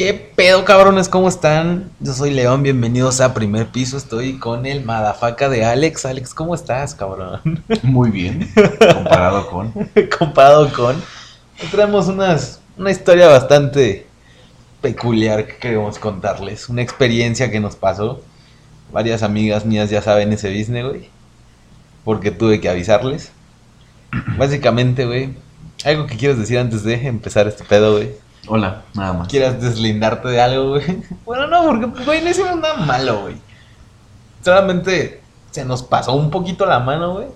¿Qué pedo, cabrones? ¿Cómo están? Yo soy León, bienvenidos a Primer Piso. Estoy con el madafaca de Alex. Alex, ¿cómo estás, cabrón? Muy bien, comparado con. Comparado con. Traemos unas, una historia bastante peculiar que queremos contarles. Una experiencia que nos pasó. Varias amigas mías ya saben ese business, güey. Porque tuve que avisarles. Básicamente, güey. ¿Algo que quieres decir antes de empezar este pedo, güey? Hola, nada más. quieras deslindarte de algo, güey. Bueno, no, porque, güey, no hicimos nada malo, güey. Solamente se nos pasó un poquito la mano, güey.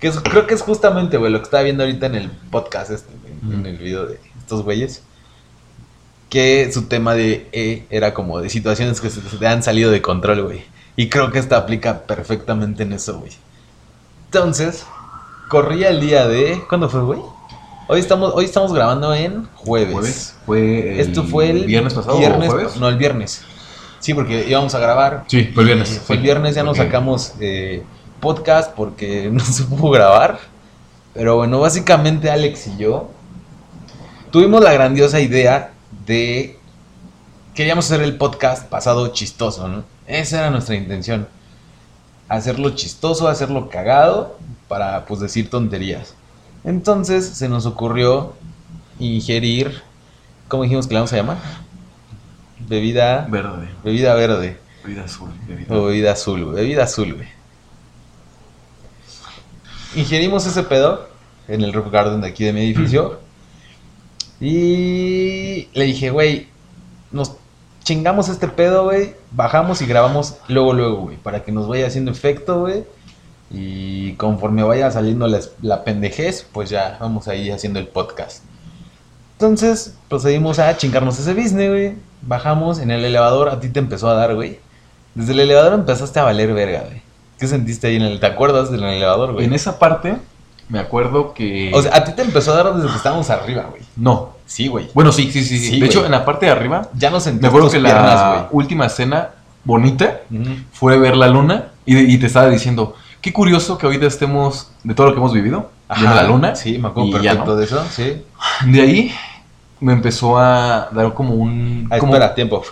Que es- creo que es justamente, güey, lo que estaba viendo ahorita en el podcast, este, güey, en el video de estos güeyes. Que su tema de E era como de situaciones que se te han salido de control, güey. Y creo que esta aplica perfectamente en eso, güey. Entonces, corría el día de. ¿Cuándo fue, güey? Hoy estamos, hoy estamos grabando en jueves. ¿Jueves? ¿Fue el Esto fue el viernes pasado viernes, o jueves? No, el viernes. Sí, porque íbamos a grabar. Sí, fue el viernes. Y Fue el viernes, ya nos sacamos eh, podcast porque no se pudo grabar. Pero bueno, básicamente Alex y yo tuvimos la grandiosa idea de... Queríamos hacer el podcast pasado chistoso, ¿no? Esa era nuestra intención. Hacerlo chistoso, hacerlo cagado para pues decir tonterías. Entonces se nos ocurrió ingerir... ¿Cómo dijimos que le vamos a llamar? Bebida... Verde, Bebida verde. bebida azul, bebida. O bebida azul. Bebida azul, güey. Ingerimos ese pedo en el roof garden de aquí de mi edificio. Y le dije, güey, nos chingamos este pedo, güey. Bajamos y grabamos luego, luego, güey. Para que nos vaya haciendo efecto, güey. Y conforme vaya saliendo la, la pendejez, pues ya vamos ahí haciendo el podcast. Entonces procedimos a chingarnos ese business, güey. Bajamos en el elevador, a ti te empezó a dar, güey. Desde el elevador empezaste a valer verga, güey. ¿Qué sentiste ahí en el... ¿Te acuerdas del elevador, güey? En esa parte, me acuerdo que. O sea, a ti te empezó a dar desde que estábamos arriba, güey. no. Sí, güey. Bueno, sí, sí, sí. sí. Sí, de güey. hecho, en la parte de arriba, Ya no sentí me acuerdo que piernas, la última escena bonita güey. Ujú. fue ver la luna y, y te estaba diciendo. Qué curioso que ahorita estemos de todo lo que hemos vivido, viendo la luna. Sí, me acuerdo perfecto ¿no? de eso, sí. De ahí me empezó a dar como un. Ah, como- espera, tiempo.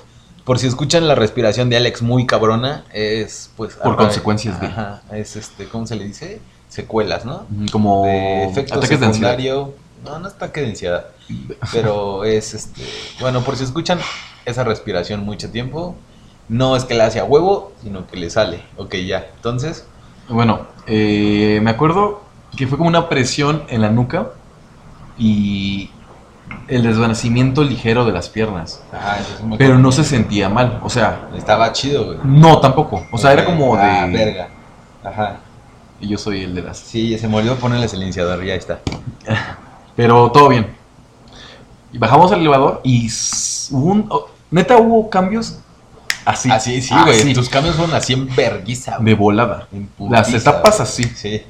Por si escuchan la respiración de Alex muy cabrona, es pues... Por arra- consecuencias de- Ajá, es este, ¿cómo se le dice? Secuelas, ¿no? Como de efecto ataques de. No, no es ataque de ansiedad. Pero es este. Bueno, por si escuchan esa respiración mucho tiempo, no es que le hace a huevo, sino que le sale. Ok, ya. Entonces, Bueno, eh, me acuerdo que fue como una presión en la nuca y el desvanecimiento ligero de las piernas. ajá, eso me Pero no se sentía mal, o sea, Estaba chido, güey. no tampoco. O sea, era como de. Ah, verga. Ajá. Y yo soy el de las. Sí, se olvidó ponerle el silenciador, ya está. Pero todo bien. Bajamos al elevador y hubo un. oh, neta, hubo cambios así. así, sí, güey. Tus cambios fueron así en verguiza, de volada. En Las putiza, etapas güey. así. Sí.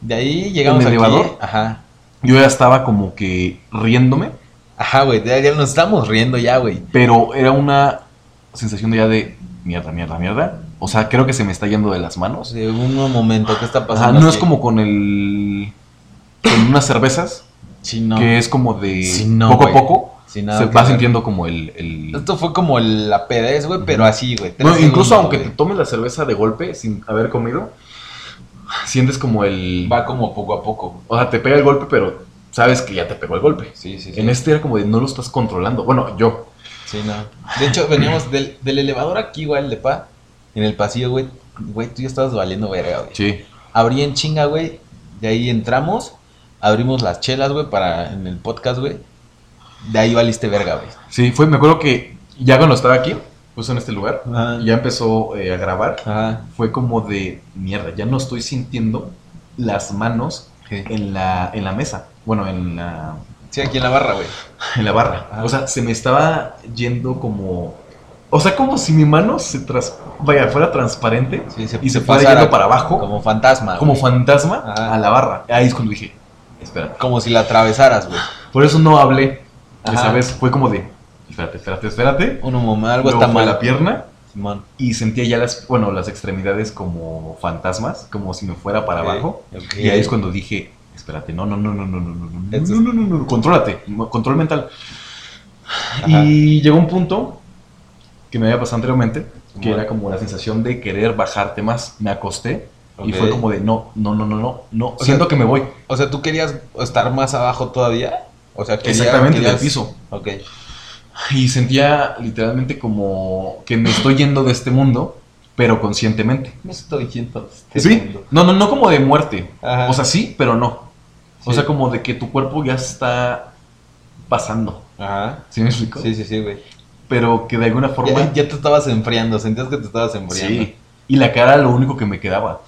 De ahí llegamos ¿En el aquí. elevador? Ajá. Yo ya estaba como que riéndome, Ajá, güey. Ya, ya nos estamos riendo ya, güey. pero era una sensación de ya de mierda, mierda, mierda. O sea, creo que se me está yendo de las manos. De un momento, ¿qué está pasando? no es como con el. con unas cervezas, Sí, no. que es como de Sí, no, poco güey. a poco. Sí, nada se va ver. sintiendo como el. el- Esto fue como el- la pedez, güey, pero así, güey. No, incluso segundos, aunque te tomes la cerveza de golpe sin haber comido, sientes como el. Va como poco a poco. O sea, te pega el golpe, pero sabes que ya te pegó el golpe. Sí, sí, sí. En este era como de no lo estás controlando. Bueno, yo. Sí, no. De hecho, veníamos del, del elevador aquí, güey, el de pa. En el pasillo, güey. Güey, tú ya estabas valiendo verga, güey. Sí. Abrí en chinga, güey. De ahí entramos. Abrimos las chelas, güey, para en el podcast, güey. De ahí valiste verga, güey. Sí, fue, me acuerdo que ya cuando estaba aquí, pues en este lugar, Ajá. ya empezó eh, a grabar. Ajá. Fue como de mierda, ya no estoy sintiendo las manos Sí. en la, en la mesa. Bueno, en la, Sí, aquí en la barra, güey. en la barra. Ajá. O sea, se me estaba yendo como. O sea, como si mi mano se tras, vaya, fuera transparente Sí, y se fuera yendo para abajo, como, Como fantasma. güey. fantasma, Ajá. a la barra. Ahí es cuando dije, espera. Como si la atravesaras, güey. Por eso no hablé. Esa vez fue como de, espérate, espérate, espérate. Uno, mamá, algo Luego está fue mal. la pierna Simón. y sentía ya las, bueno, las extremidades como fantasmas, como si me fuera para abajo. Y ahí es cuando dije, espérate, no, no, no, no, no, no, no, no, no, no, no, no, contrólate, control mental. Y llegó un punto que me había pasado anteriormente, que era como la sensación de querer bajarte más. Me acosté y fue como de no, no, no, no, no, no. Sea, Siento que me voy. O sea, ¿tú querías estar más abajo todavía? O sea, querías- Exactamente, del piso. Ok. Y sentía literalmente como que me estoy yendo de este mundo, pero conscientemente. Me estoy yendo de este ¿Sí? mundo. No, no, no como de muerte. Ajá. O sea, sí, pero no. O sea, como de que tu cuerpo ya está pasando. Ajá. ¿Sí me explico? Sí, sí, sí, güey. Pero que de alguna forma... Ya, ya te estabas enfriando, sentías que te estabas enfriando. Sí. Y la cara lo único que me quedaba.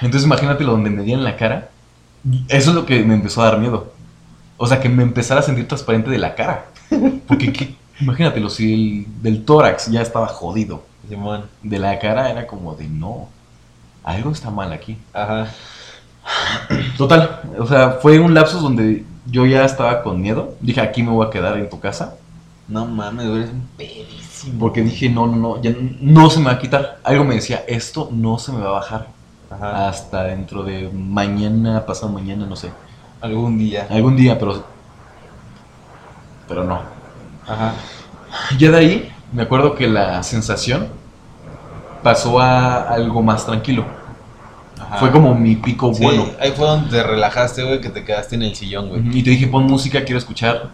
Entonces imagínate lo donde me di en la cara. Eso es lo que me empezó a dar miedo. O sea, que me empezara a sentir transparente de la cara. Porque ¿qué? imagínatelo, si el del tórax ya estaba jodido. Simón. De la cara era como de no. Algo está mal aquí. Ajá. Total, o sea, fue un lapsus donde yo ya estaba con miedo. Dije, aquí me voy a quedar en tu casa. No mames, eres un pedísimo. Porque dije, no, no, no, ya no se me va a quitar. Algo me decía, esto no se me va a bajar. Ajá. Hasta dentro de mañana, pasado mañana, no sé. Algún día. Algún día, pero. Pero no. Ajá. Ya de ahí, me acuerdo que la sensación pasó a algo más tranquilo. Ajá. Fue como mi pico Sí, bueno. ahí fue donde te relajaste, güey, que te quedaste en el sillón, güey. Y te dije, pon música, quiero escuchar.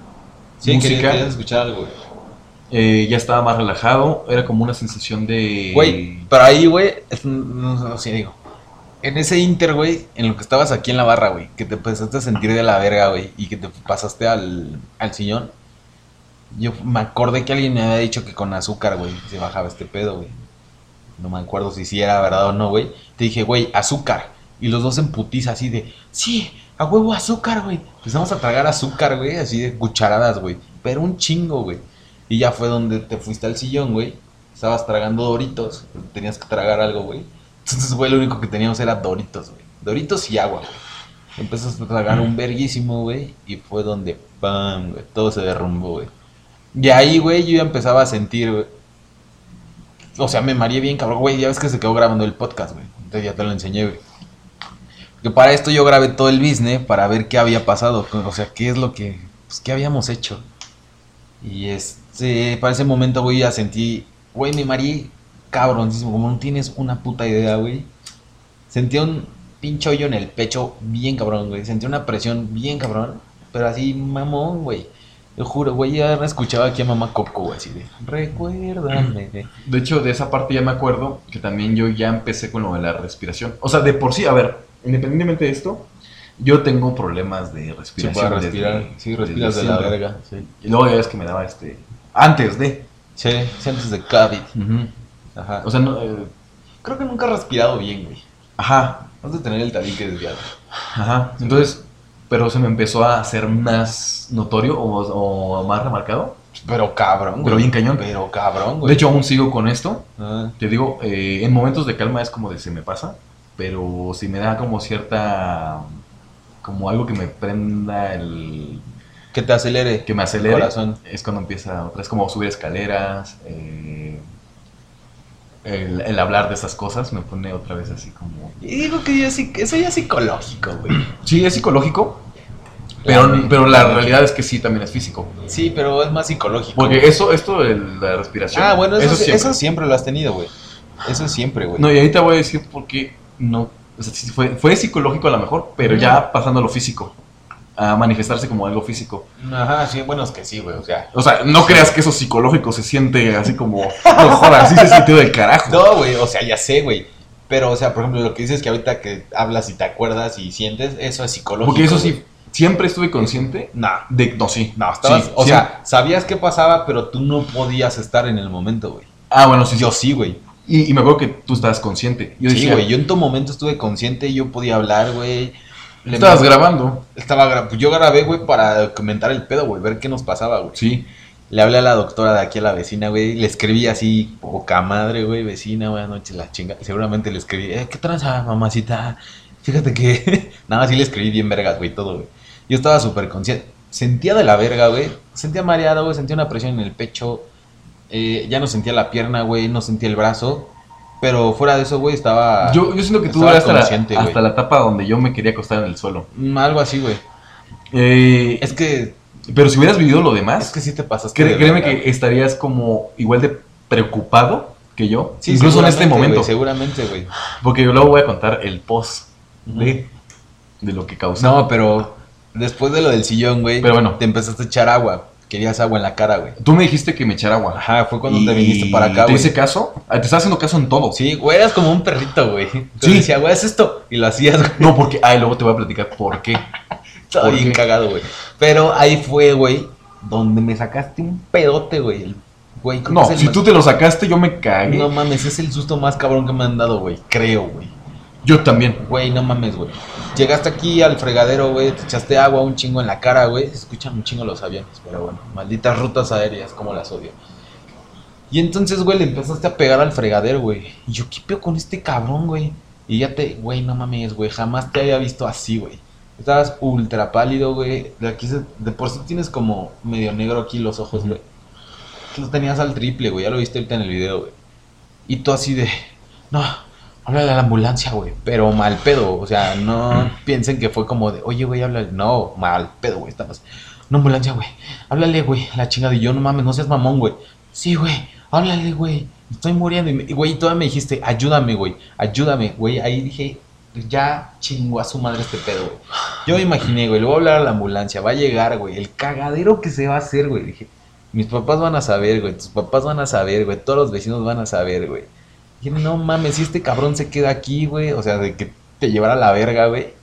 Sí, música. querías, querías escuchar algo, güey. Eh, ya estaba más relajado. Era como una sensación de. Güey, pero ahí, güey, no, no sé, digo. En ese inter, güey, en lo que estabas aquí en la barra, güey, que te empezaste a sentir de la verga, güey, y que te pasaste al, al sillón, yo me acordé que alguien me había dicho que con azúcar, güey, se bajaba este pedo, güey. No me acuerdo si sí era verdad o no, güey. Te dije, güey, azúcar. Y los dos en así de, sí, a huevo azúcar, güey. Empezamos a tragar azúcar, güey, así de cucharadas, güey. Pero un chingo, güey. Y ya fue donde te fuiste al sillón, güey. Estabas tragando doritos. Tenías que tragar algo, güey. Entonces, güey, lo único que teníamos era doritos, güey. Doritos y agua, güey. Empezaste a tragar un verguísimo, güey. Y fue donde, ¡pam! güey. Todo se derrumbó, güey. Y ahí, güey, yo ya empezaba a sentir, güey. O sea, me mareé bien, cabrón, güey. Ya ves que se quedó grabando el podcast, güey. Entonces ya te lo enseñé, güey. Que para esto yo grabé todo el business para ver qué había pasado. O sea, qué es lo que. Pues, qué habíamos hecho. Y este, para ese momento, güey, ya sentí, güey, me mareé cabroncísimo, como no tienes una puta idea, güey. Sentí un pinche hoyo en el pecho bien cabrón, güey. Sentí una presión bien cabrón, pero así mamón, güey. Yo juro, güey, ya escuchaba aquí a mamá Coco, güey, así de, recuérdame. De hecho, de esa parte ya me acuerdo que también yo ya empecé con lo de la respiración. O sea, de por sí, a ver, independientemente de esto, yo tengo problemas de Sí, respiración. desde- respirar, sí, respiras de la verga. Sí, Y luego ya ves que me daba este. Antes de. sí, sí, antes de COVID. Ajá. O sea, no, eh, creo que nunca he respirado bien, güey. ajá, Has de tener el tabique desviado. ajá. Entonces, pero se me empezó a hacer más notorio o, o más remarcado. Pero cabrón, güey. Pero bien cañón. Pero cabrón, güey. De hecho, aún sigo con esto. Ah, Te digo, eh, en momentos de calma es como de se me pasa, pero si me da como cierta, como algo que me prenda el, que te acelere. que me acelere, Corazón. es cuando empieza otra vez como subir escaleras, eh, el, el hablar de esas cosas me pone otra vez así como... Y digo que yo sí, eso ya es psicológico, güey. Sí, es psicológico, pero, La- pero la realidad es que sí, también es físico. Sí, pero es más psicológico. Porque eso, esto de la respiración... Ah, bueno, eso, eso, siempre. siempre. lo has tenido, güey. Eso es siempre, güey. No, y ahorita voy a decir por qué no. O sea, fue, fue psicológico a lo mejor, pero ya pasando a lo físico. A manifestarse como algo físico. Ajá, sí, bueno, es que sí, güey, o sea. O sea, no creas que eso psicológico se siente así como. No jodas, así se sintió del carajo. No, güey, o sea, ya sé, güey. Pero, o sea, por ejemplo, lo que dices que ahorita que hablas y te acuerdas y sientes, eso es psicológico. Porque eso sí, siempre estuve consciente No, de. No, sí. no, estabas, Sí, o siempre. sea, sabías qué pasaba, pero tú no podías estar en el momento, güey. Ah, bueno, sí. Yo sí, güey. Y, y me acuerdo que tú estabas consciente. Yo Sí, güey, yo en todo momento estuve consciente, yo podía hablar, güey. Le- Estabas grabando. Estaba gra- pues yo grabé, güey, para documentar el pedo, güey, ver qué nos pasaba, güey. Sí. Le hablé a la doctora de aquí a la vecina, güey. Le escribí así, poca madre, güey, vecina, buenas noches, la chinga. Seguramente le escribí, eh, ¿qué tranza, mamacita? Fíjate que. Nada, sí le escribí bien vergas, güey, todo, güey. Yo estaba súper consciente. Sentía de la verga, güey. Sentía mareado, güey. Sentía una presión en el pecho. Eh, ya no sentía la pierna, güey. No sentía el brazo. Pero fuera de eso, güey, estaba. Yo, yo siento que tú hasta, la, hasta la etapa donde yo me quería acostar en el suelo. Mm, Algo así, güey. Eh, Es que Pero si hubieras vivido lo demás, Es que sí te cre- de créeme que estarías como igual de preocupado que yo. Sí, incluso en este momento. seguramente, güey. Porque yo luego voy a contar el post de, de lo que causó. No, pero después de lo del sillón, güey. Pero bueno. Te empezaste a echar agua. Querías agua en la cara, güey. Tú me dijiste que me echara agua. Ajá, fue cuando Y te viniste para acá, ¿Te güey. hice caso? Te estaba haciendo caso en todo. Sí, güey, eras como un perrito, güey. Te Sí. decía, güey, haz esto. Y lo hacías, güey. No, porque. Ay, luego te voy a platicar por qué. Estaba ¿Por bien cagado, güey. Pero ahí fue, güey, donde me sacaste un pedote, güey. El- Güey, No, es si más- tú te lo sacaste, yo me cagué. No mames, es el susto más cabrón que me han dado, güey. Creo, güey. Yo también. Güey, no mames, güey. Llegaste aquí al fregadero, güey, te echaste agua un chingo en la cara, güey. Se escuchan un chingo los aviones, pero bueno, malditas rutas aéreas, como las odio. Y entonces, güey, le empezaste a pegar al fregadero, güey. Y yo, ¿qué pedo con este cabrón, güey? Y ya te, güey, no mames, güey, jamás te había visto así, güey. Estabas ultra pálido, güey. De aquí se- de por sí tienes como medio negro aquí los ojos, güey. Los tenías al triple, güey. Ya lo viste ahorita en el video, güey. Y tú así de, no, háblale a la ambulancia, güey. Pero mal pedo. O sea, no piensen que fue como de, oye, güey, háblale. No, mal pedo, güey. Estabas, no, ambulancia, güey. Háblale, güey. La chingada. Y yo, no mames, no seas mamón, güey. Sí, güey. Háblale, güey. Estoy muriendo. Y, güey, todavía me dijiste, ayúdame, güey. Ayúdame, güey. Ahí dije, ya chingó a su madre este pedo, güey. Yo me imaginé, güey, le voy a hablar a la ambulancia, va a llegar, güey, el cagadero que se va a hacer, güey. Dije, mis papás van a saber, güey, tus papás van a saber, güey, todos los vecinos van a saber, güey. Dije, no mames, si este cabrón se queda aquí, güey, o sea, de que te llevara a la verga, güey.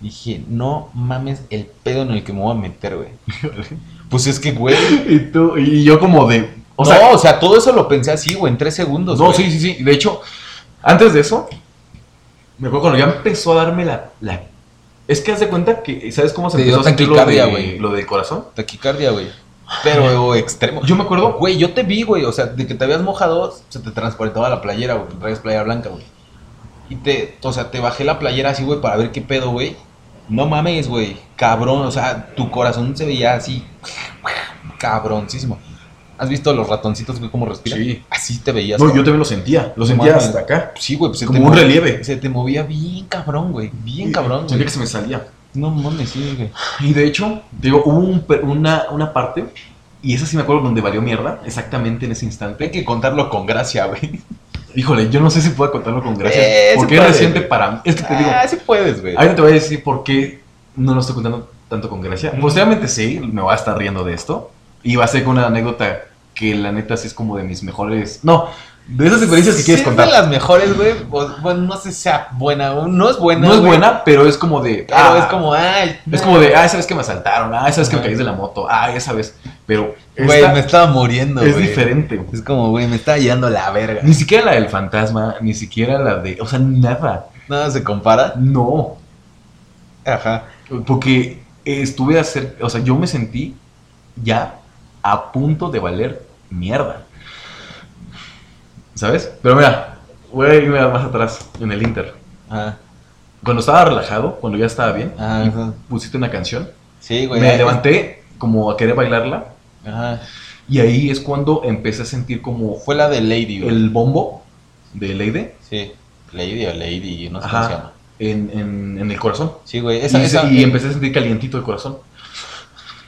Dije, no mames el pedo en el que me voy a meter, güey. Pues es que, güey. Y tú, y yo como de. O no, sea, o sea, todo eso lo pensé así, güey, en tres segundos. no, güey. sí, sí, sí. De hecho, antes de eso, me acuerdo cuando ya empezó a darme la. la- es que haz de cuenta que, ¿sabes cómo se Te empezó dio a sentir lo, de, güey. lo del corazón? Taquicardia, güey. Pero extremo. Yo me acuerdo. Güey, yo te vi, güey. O sea, de que te habías mojado, se te transportaba la playera, güey. Traes playera blanca, güey. Y te, o sea, te bajé la playera así, güey, para ver qué pedo, güey. No mames, güey. Cabrón, o sea, tu corazón se veía así. Cabroncísimo. ¿Has visto los ratoncitos, güey, cómo respiran? Sí. Así te veías. No, yo cabrón. también lo sentía. Lo sentía mames. hasta acá. Sí, güey, pues se Como te un relieve. Se te movía bien cabrón, güey. Bien cabrón, Sentía güey. que se me salía. No mames, sí, güey. Y de hecho, digo, hubo un per- una, una parte, y esa sí me acuerdo donde valió mierda, exactamente en ese instante. Hay que contarlo con gracia, güey. Híjole, yo no sé si puedo contarlo con gracia. Eh, sí porque es reciente güey. para mí. Es que te digo, Ah, sí puedes, güey. ahorita te voy a decir por qué no lo estoy contando tanto con gracia. Ujú. Posteriormente sí, me voy a estar riendo de esto. Y va a ser con una anécdota que la neta sí es como de mis mejores. No, de esas experiencias que quieres Sí, contar. Es de las mejores, güey. Bueno, no sé si sea buena. o No es buena. no es buena, pero es como de. Pero ah, es como, ay. Es como de, ah, sabes que me asaltaron, ah, sabes que me caí de la moto, ah, esa vez. Pero Güey, me estaba muriendo, es güey. diferente. Es como, güey, me estaba llevando la verga. Ni siquiera la del fantasma, ni siquiera la de. O sea, nada. Nada se compara. No. Ajá. Porque estuve a hacer. O sea, yo me sentí ya a punto de valer mierda. ¿Sabes? Pero mira, voy a irme más atrás, en el Inter. Ajá. Cuando estaba relajado, cuando ya estaba bien, Ah, y ajá. pusiste una canción, Sí, güey. me ya- levanté como a querer bailarla. Ajá. Y ahí es cuando empecé a sentir como Fue la de Lady, güey. el bombo de Leide Sí. Lady o Lady, no sé cómo se llama. en, en, en el corazón. Sí, güey. Esa, y, esa, y empecé a sentir calientito el corazón.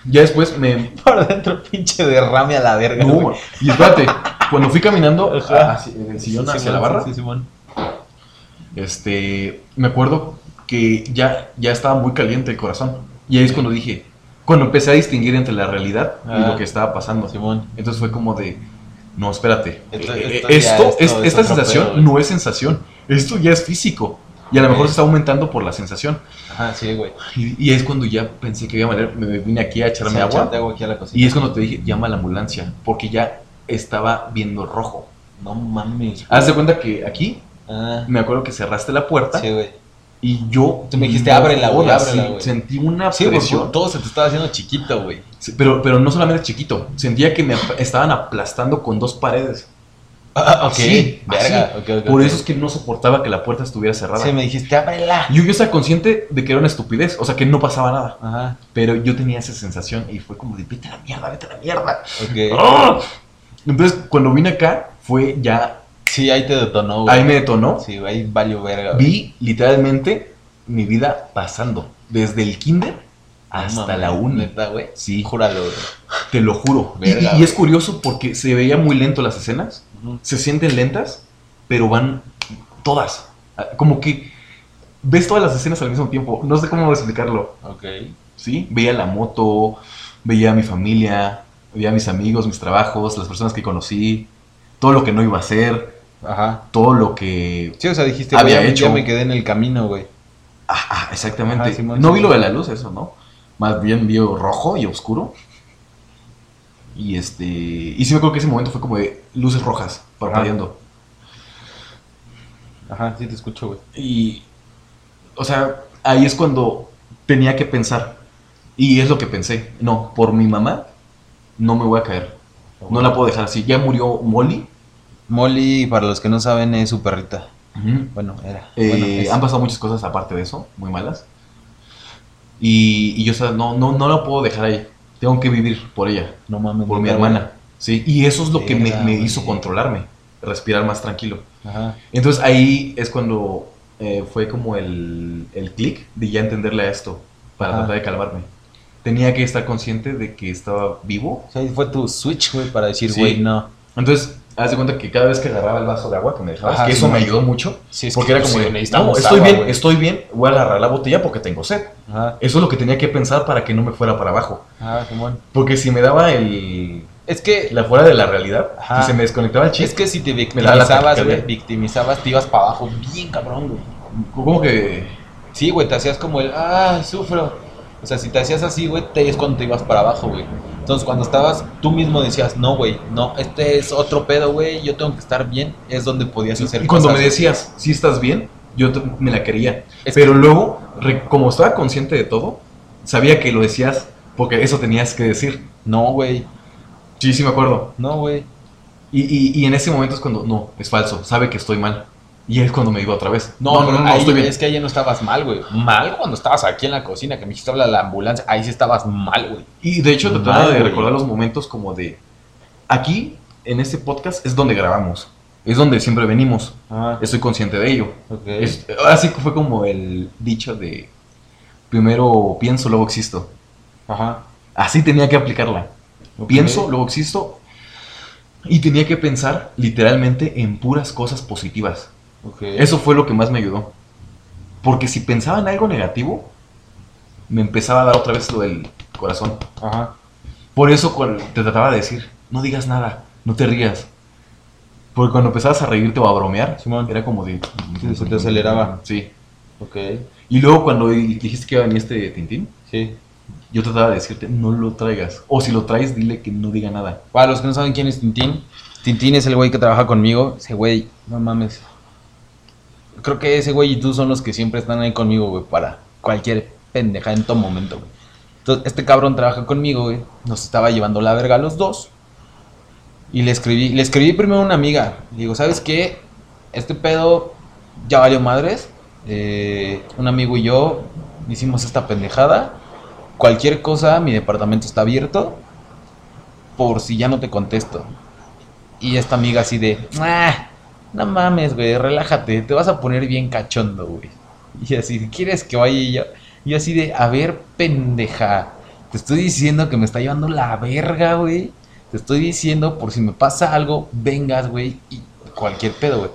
Ya después me... Por dentro, pinche derrame a la verga. No, güey. y espérate, cuando fui caminando hacia el sillón Sí, hacia Simón, la barra, Sí, Simón. este, me acuerdo que ya, ya estaba muy caliente el corazón. Y ahí es cuando dije, cuando empecé a distinguir entre la realidad y lo que estaba pasando. Simón. Entonces fue como de, no, espérate. Esto- eh, esto ya- esto, esto es- es esta sensación pedo, no es sensación. Esto ya es físico. Y a lo mejor se está aumentando por la sensación. Ajá, sí, güey. Y, y es cuando ya pensé que iba a valer, me vine aquí a echarme Sí, agua. échate agua aquí a la cocina. Y es cuando te dije, llama a la ambulancia. Porque ya estaba viendo rojo. No mames. Haz de cuenta que aquí, Ah, me acuerdo que cerraste la puerta. sí, güey. Y yo. Tú me dijiste, ábrela, güey, ábrela, güey. Sentí una Sí, porque presión. todo se te estaba haciendo chiquito, güey. Sí, Pero, pero no solamente chiquito. Sentía que me estaban aplastando con dos paredes. Ah, ok. Así, Verga. así. ok, ok, Por eso es que no soportaba que la puerta estuviera cerrada. Sí, me dijiste, ábrela. Yo, yo estaba consciente de que era una estupidez. O sea, que no pasaba nada. Ajá. Pero yo tenía esa sensación y fue como de, vete a la mierda, vete a la mierda. Ok. ¡Ah! Entonces, cuando vine acá, fue ya. Sí, ahí te detonó, güey. Ahí me detonó. Sí, ahí valió verga, güey. Vi literalmente mi vida pasando. Desde el kinder hasta la uni. ¿Neta, güey? Sí, Júralo, güey. te lo juro. Y- Verga, y, es curioso porque se veía muy lento las escenas. Se sienten lentas, pero van todas. Ah, Como que ves todas las escenas al mismo tiempo. No sé cómo explicarlo. Ok. ¿sí? Veía la moto, veía a mi familia, veía a mis amigos, mis trabajos, las personas que conocí, todo lo que no iba a hacer, Ajá. todo lo que... Sí, o sea, dijiste, Había güey, hecho. ya me quedé en el camino, güey. Exactamente. Ajá, Simón, no vi lo de la luz, eso, ¿no? Más bien vi rojo y oscuro. Y este... Y sí me acuerdo que ese momento fue como de luces rojas, parpadeando. Ajá, sí te escucho, güey. Y... O sea, ahí es cuando tenía que pensar. Y es lo que pensé. No, por mi mamá no me voy a caer. No la puedo dejar así. Ya murió Molly. Molly, para los que no saben, es su perrita. Bueno, era. Eh, bueno, Han pasado muchas cosas aparte de eso, muy malas. Y, y yo, o sea, no, no, no la puedo dejar ahí. Tengo que vivir por ella, No mames. por mi hermana. Sí, y eso es lo que me, hizo controlarme, respirar más tranquilo. Ajá. Entonces ahí es cuando eh, fue como el, el clic de ya entenderle a esto, para Ajá. tratar de calmarme. Tenía que estar consciente de que estaba vivo. O sea, ahí fue tu switch, güey, para decir, Sí. güey, no. Entonces, haz de cuenta que cada vez que agarraba el vaso de agua que me dejabas, Ajá, que sí, eso me ayudó mucho. Sí, es Porque que era como sí, de, no, estoy agua, bien, estoy bien, voy a agarrar la botella porque tengo sed. Ajá. Eso es lo que tenía que pensar para que no me fuera para abajo. Simón. Porque si me daba el Es que, la fuera de la realidad, Ajá. si se me desconectaba el chip, es que si te victimizabas, güey, victimizabas, te ibas para abajo bien cabrón, güey. como que Sí, güey, te hacías como el, ah, sufro. O sea, si te hacías así, güey, te es cuando te ibas para abajo, güey. Entonces, cuando estabas, tú mismo decías, no, güey, no, este es otro pedo, güey, yo tengo que estar bien, es donde podías hacer y cuando cosas. me decías, si estás bien, yo te- me la quería. Es Pero luego, re- como estaba consciente de todo, sabía que lo decías porque eso tenías que decir. No, güey, Sí, sí me acuerdo. no, güey. Y, y, y en ese momento es cuando, no, es falso, sabe que estoy mal. Y es cuando me digo otra vez. No, no, no, estoy bien. es que ahí no estabas mal, güey. Mal cuando estabas aquí en la cocina, que me dijiste habla la ambulancia, ahí sí estabas mal, güey. Y de hecho trataba Mal, de güey. recordar los momentos como de... Aquí, en este podcast, es donde grabamos. Es donde siempre venimos. Ah, Estoy consciente de ello. ok. Es- ahora sí que fue como el dicho de... Primero pienso, luego existo. Ajá. Así tenía que aplicarla. Pienso, luego existo. Y tenía que pensar literalmente en puras cosas positivas. Ok. Eso fue lo que más me ayudó. Porque si pensaba en algo negativo, me empezaba a dar otra vez lo del corazón. Ajá. Por eso te trataba de decir, no digas nada, no te rías. Porque cuando empezabas a reírte o a bromear, Simón. era como de... Sí, se te aceleraba. Sí. Ok. Y luego cuando dijiste que iba a venir este Tintín, Sí. yo trataba de decirte, no lo traigas. O si lo traes, dile que no diga nada. Para los que no saben quién es Tintín, Tintín es el güey que trabaja conmigo. Ese güey, no mames. Creo que ese güey y tú son los que siempre están ahí conmigo, güey, para cualquier pendeja en todo momento, güey. Entonces, este cabrón trabaja conmigo, güey. Nos estaba llevando la verga a los dos. Y le escribí, le escribí primero a una amiga. Digo, ¿sabes qué? Este pedo ya valió madres. Eh, un amigo y yo hicimos esta pendejada. Cualquier cosa, mi departamento está abierto por si ya no te contesto. Y esta amiga así de, "Ah, no mames, güey, relájate, te vas a poner bien cachondo, güey. Y así, ¿quieres que vaya y yo? Yo así de, a ver, pendeja, te estoy diciendo que me está llevando la verga, güey. Te estoy diciendo, por si me pasa algo, vengas, güey, y cualquier pedo, güey.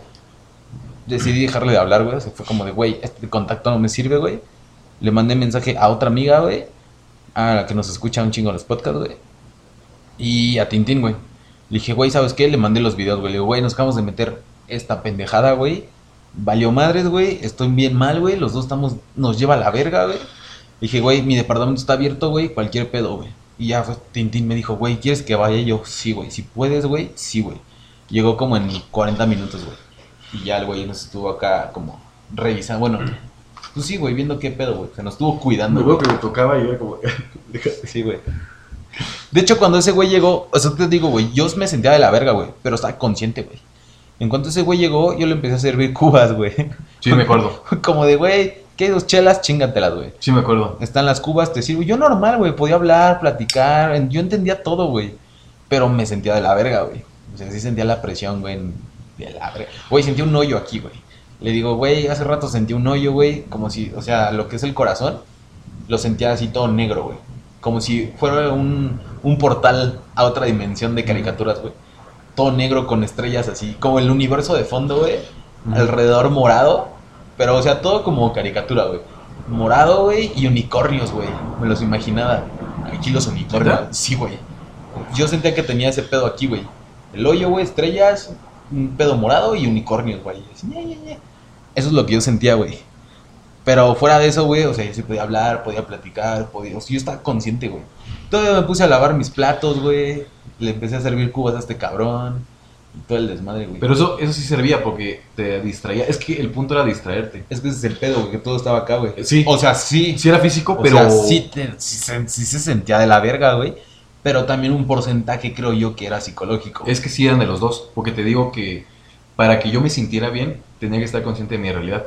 Decidí dejarle de hablar, güey. Se fue como de, güey, este contacto no me sirve, güey. Le mandé mensaje a otra amiga, güey. A la que nos escucha un chingo en los podcasts, güey. Y a Tintín, güey. Le dije, güey, ¿sabes qué? Le mandé los videos, güey. Le digo, güey, nos acabamos de meter esta pendejada, güey. Valió madres, güey. Estoy bien mal, güey. Los dos estamos, nos lleva a la verga, güey. Dije, güey, mi departamento está abierto, güey. Cualquier pedo, güey. Y ya fue, Tintín me dijo, güey, ¿quieres que vaya? Y yo, sí, güey. Si puedes, güey, sí, güey. Llegó como en 40 minutos, güey. Y ya el güey nos estuvo acá como revisando. Bueno, pues sí, güey, viendo qué pedo, güey. Se nos estuvo cuidando, güey. que me tocaba y era como... Sí, güey. De hecho, cuando ese güey llegó, o sea, te digo, güey, yo me sentía de la verga, güey, pero estaba consciente, güey. En cuanto ese güey llegó, yo le empecé a servir cubas, güey. Sí, me acuerdo. Como de, güey, ¿qué hay dos chelas? Chíngatelas, güey. Sí, me acuerdo. Están las cubas, te sirvo. Yo normal, güey, podía hablar, platicar, yo entendía todo, güey. Pero me sentía de la verga, güey. O sea, sí sentía la presión, güey, de la verga. Güey, sentía un hoyo aquí, güey. Le digo, güey, hace rato sentí un hoyo, güey, como si, o sea, lo que es el corazón, lo sentía así todo negro, güey. Como si fuera un, un portal a otra dimensión de caricaturas, güey. Todo negro con estrellas así, como el universo de fondo, güey. Alrededor morado, pero o sea, todo como caricatura, güey. Morado, güey, y unicornios, güey. Me los imaginaba. Aquí los unicornios. ¿Neta? Sí, güey. Yo sentía que tenía ese pedo aquí, güey. El hoyo, güey, estrellas, un pedo morado y unicornios, güey. Eso es lo que yo sentía, güey. Pero fuera de eso, güey, o sea, yo sí podía hablar, podía platicar, podía... O sea, yo estaba consciente, güey. Todavía me puse a lavar mis platos, güey. Le empecé a servir cubas a este cabrón. Y todo el desmadre, güey. Pero eso, eso sí servía porque te distraía. Es que el punto era distraerte. Es que ese es el pedo, güey, que todo estaba acá, güey. Sí. O sea, sí. Sí era físico, O pero... sea, sí, te- sí se, sí se sentía de la verga, güey. Pero también un porcentaje creo yo que era psicológico. Es que sí eran de los dos. Porque te digo que para que yo me sintiera bien, tenía que estar consciente de mi realidad.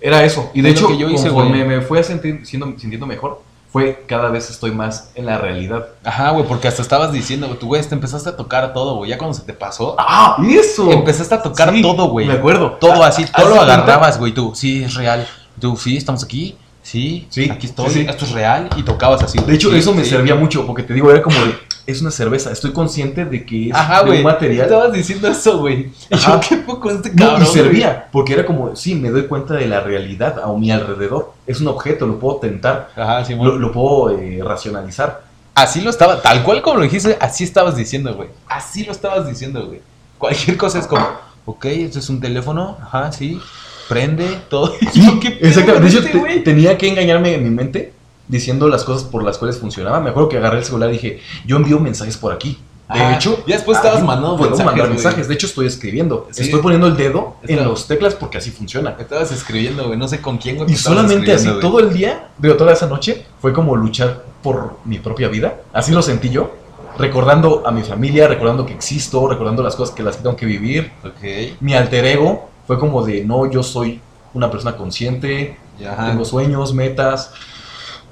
Era eso. Y de Es hecho, que yo hice, conforme güey. me fui a sentir, siendo, sintiendo mejor, fue cada vez estoy más en la realidad. Ajá, güey, porque hasta estabas diciendo, güey, tú, güey, te empezaste a tocar todo, güey. Ya cuando se te pasó, ¡Ah! ¡Eso! empezaste a tocar Sí, todo, güey. Me acuerdo. Todo Ah, así, ¿haz todo lo agarrabas, güey, tú. Sí, es real. Tú, sí, estamos aquí. Sí, Sí, aquí estoy. sí, sí. Esto es real. Y tocabas así. De hecho, eso me servía mucho, porque te digo, era como de, es una cerveza, estoy consciente de que es Ajá, de un material. Estabas diciendo eso, güey. Y yo, ¿qué poco este No, cabrón? y güey? servía, porque era como, sí, me doy cuenta de la realidad a mi alrededor. Es un objeto, lo puedo tentar, Ajá, sí, lo, lo puedo eh, racionalizar. Así lo estaba, tal cual como lo dijiste, así estabas diciendo, güey. Así lo estabas diciendo, güey. Cualquier cosa es como, ok, esto es un teléfono, ajá, sí, prende, todo. Y yo, ¿qué Exacto. De hecho, este tenía que engañarme en mi mente diciendo las cosas por las cuales funcionaba. Me acuerdo que agarré el celular y dije, yo envío mensajes por aquí. De Ah, hecho, ya después estabas mandando puedo mensajes, mandar güey. mensajes. De hecho, estoy escribiendo. Sí. Estoy poniendo el dedo en los teclas porque así funciona. Estabas escribiendo, güey, no sé con quién, güey. Y solamente así, todo el día, digo, toda esa noche, fue como luchar por mi propia vida. Así lo sentí yo. Recordando a mi familia, recordando que existo, recordando las cosas que las tengo que vivir. güey. Ok, Mi alter ego fue como de, no, yo soy una persona consciente, ajá. tengo sueños, metas.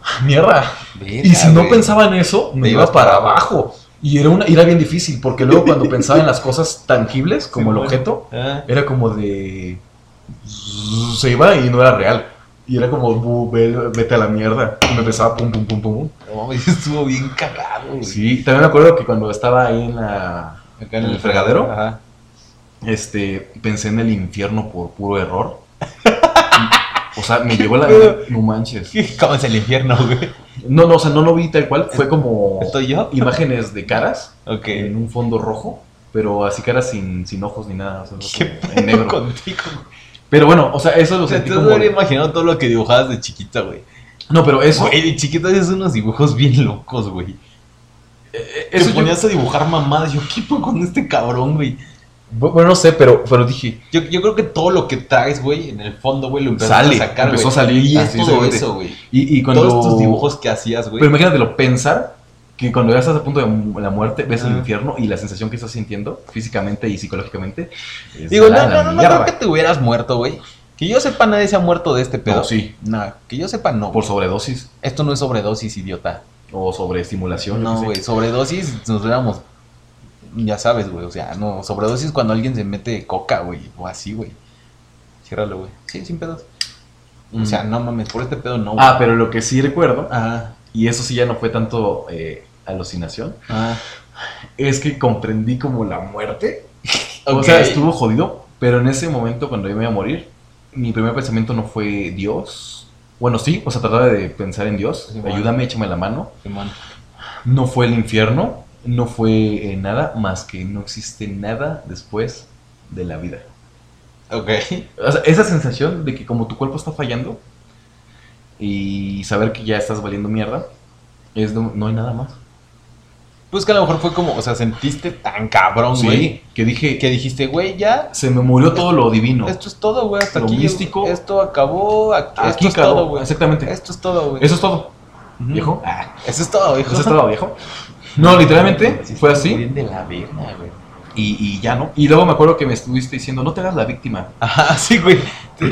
Mierda. Y si no güey. pensaba en eso, me iba para abajo. Y era, una, era bien difícil, porque luego cuando pensaba en las cosas tangibles, como el bueno. objeto, Ah, era como de... Se iba y no era real. Y era como, "Bu, ve- vete a la mierda. Y me empezaba pum, pum, pum, pum. no estuvo bien cagado, güey. Sí, también me acuerdo que cuando estaba ahí en la... Acá ¿En el fregadero? Ajá. Este, pensé en el infierno por puro error. o sea, me llegó la... No manches. ¿Cómo es el infierno, güey? No, no, o sea, no lo vi tal cual. Fue como ¿Estoy yo? imágenes de caras. Ok. en un fondo rojo, pero así caras sin, sin ojos ni nada, o sea, ¿Qué como en negro. contigo? Pero bueno, o sea, eso lo sentí tú como... habría imaginado todo lo que dibujabas de chiquita, güey. No, pero eso... Güey, de chiquita haces unos dibujos bien locos, güey. eh, Eso eso Te yo- ponías a dibujar mamadas. Yo, ¿qué con este cabrón, güey? Bu- Bueno, no sé, pero, pero dije... Yo, yo creo que todo lo que traes, güey, en el fondo, güey, lo empezaste Sale, a sacar, empezó a salir, Y es todo eso, güey. Y, y cuando... Todos estos dibujos que hacías, güey. Pero imagínatelo, pensar que cuando ya estás a punto de la muerte, ves el Ajá. infierno y la sensación que estás sintiendo físicamente y psicológicamente... Digo, no, no, no, no creo que te hubieras muerto, güey. Que yo sepa, nadie se ha muerto de este pedo. No, sí, Nada, que yo sepa, no. por sobredosis Esto no es sobredosis, idiota. o sobreestimulación. No, güey, sobredosis nos hubiéramos. Ya sabes, güey, o sea, no, sobredosis cuando alguien se mete coca, güey, o así, güey. Ciérralo, güey. Sí, sin pedos. O sea, no mames, por este pedo no, güey. Ah, pero lo que sí recuerdo, Ajá, y eso sí ya no fue tanto eh, alucinación, ajá. es que comprendí como la muerte. O sea, estuvo jodido, pero en ese momento cuando yo me iba a morir, mi primer pensamiento no fue Dios. Bueno, sí, o sea, trataba de pensar en Dios, Sí, ayúdame, échame la mano. Simón. No fue el infierno, no fue eh, nada más que no existe nada después de la vida. Ok. O sea, esa sensación de que como tu cuerpo está fallando y saber que ya estás valiendo mierda, es no, no hay nada más. Pues que a lo mejor fue como, o sea, sentiste tan cabrón, güey. Sí, que dije Que dijiste, güey, ya. se me murió todo lo divino. Esto es todo, güey. Hasta Lo aquí. místico. Esto acabó. Aquí, Aquí esto es acabó, todo, güey. exactamente. Esto es todo, güey. Eso es todo, Ujú. viejo. Ah, eso es todo, viejo. Eso es todo, viejo. No, literalmente Sí, fue así Bien de la verga, güey. y, y ya no. Y luego me acuerdo que me estuviste diciendo, no te hagas la víctima. Ajá, sí, güey.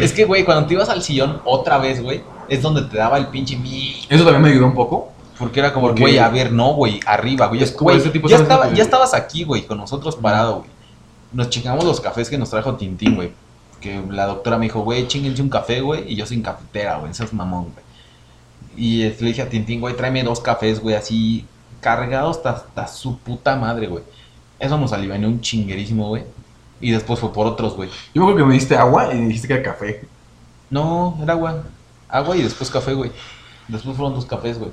Es que, güey, cuando te ibas al sillón otra vez, güey, es donde te daba el pinche mi. Eso también me ayudó un poco. Porque era como, güey, a ver, no, güey, arriba, güey. Es güey, ese tipo ya, de estaba, que- ya estabas aquí, güey, con nosotros parado, güey. Nos chingamos los cafés que nos trajo Tintín, güey. Que la doctora me dijo, güey, chinguense un café, güey, y yo sin cafetera, güey, ese es mamón, güey. Y este, le dije a Tintín, güey, tráeme dos cafés, güey, así cargados hasta, hasta su puta madre, güey. Eso nos alivianó un chinguerísimo, güey. Y después fue por otros, güey. Yo creo que me diste agua y dijiste que era café. No, era agua. Agua y después café, güey. Después fueron dos cafés, güey.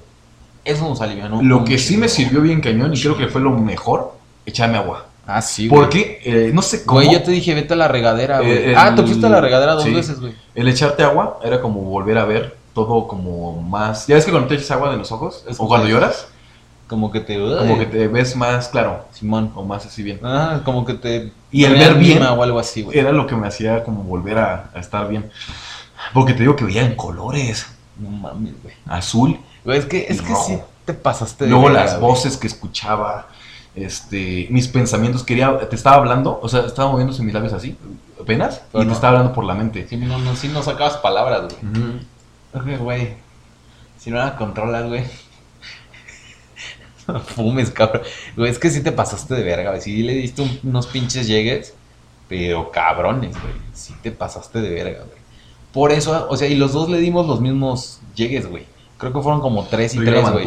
Eso nos alivianó. Lo que sí me sirvió bien cañón y creo que fue lo mejor, echarme agua. Ah, sí, güey. Porque, eh, no sé cómo, Güey, yo te dije, vete a la regadera, güey. Eh, ah, te fuiste a la regadera dos sí. veces, güey. el echarte agua era como volver a ver todo como más... ¿Ya ves que cuando te echas agua de los ojos? Es o cuando lloras, Como que te. como que te ves más claro. Simón. O más así bien. Ah, como que te. Y el ver bien o algo así, güey. Era lo que me hacía como volver a, a estar bien. Porque te digo que veía en colores. No mames, güey. Azul. Güey, es que, es que rojo. sí te pasaste de Luego verga, las güey. voces que escuchaba. Este, mis pensamientos, quería, te estaba hablando, o sea, estaba moviéndose mis labios así, apenas, Pero y no. te estaba hablando por la mente. Sí, no, no, sí no sacabas palabras, güey. Ujú. Ok, güey. Si no la controlas, güey. Fumes, cabrón. Güey, es que sí te pasaste de verga, güey. Sí le diste un- unos pinches llegues, pero cabrones, güey. Sí te pasaste de verga, güey. Por eso, o sea, y los dos le dimos los mismos llegues, güey. Creo que fueron como tres y Pero tres, güey.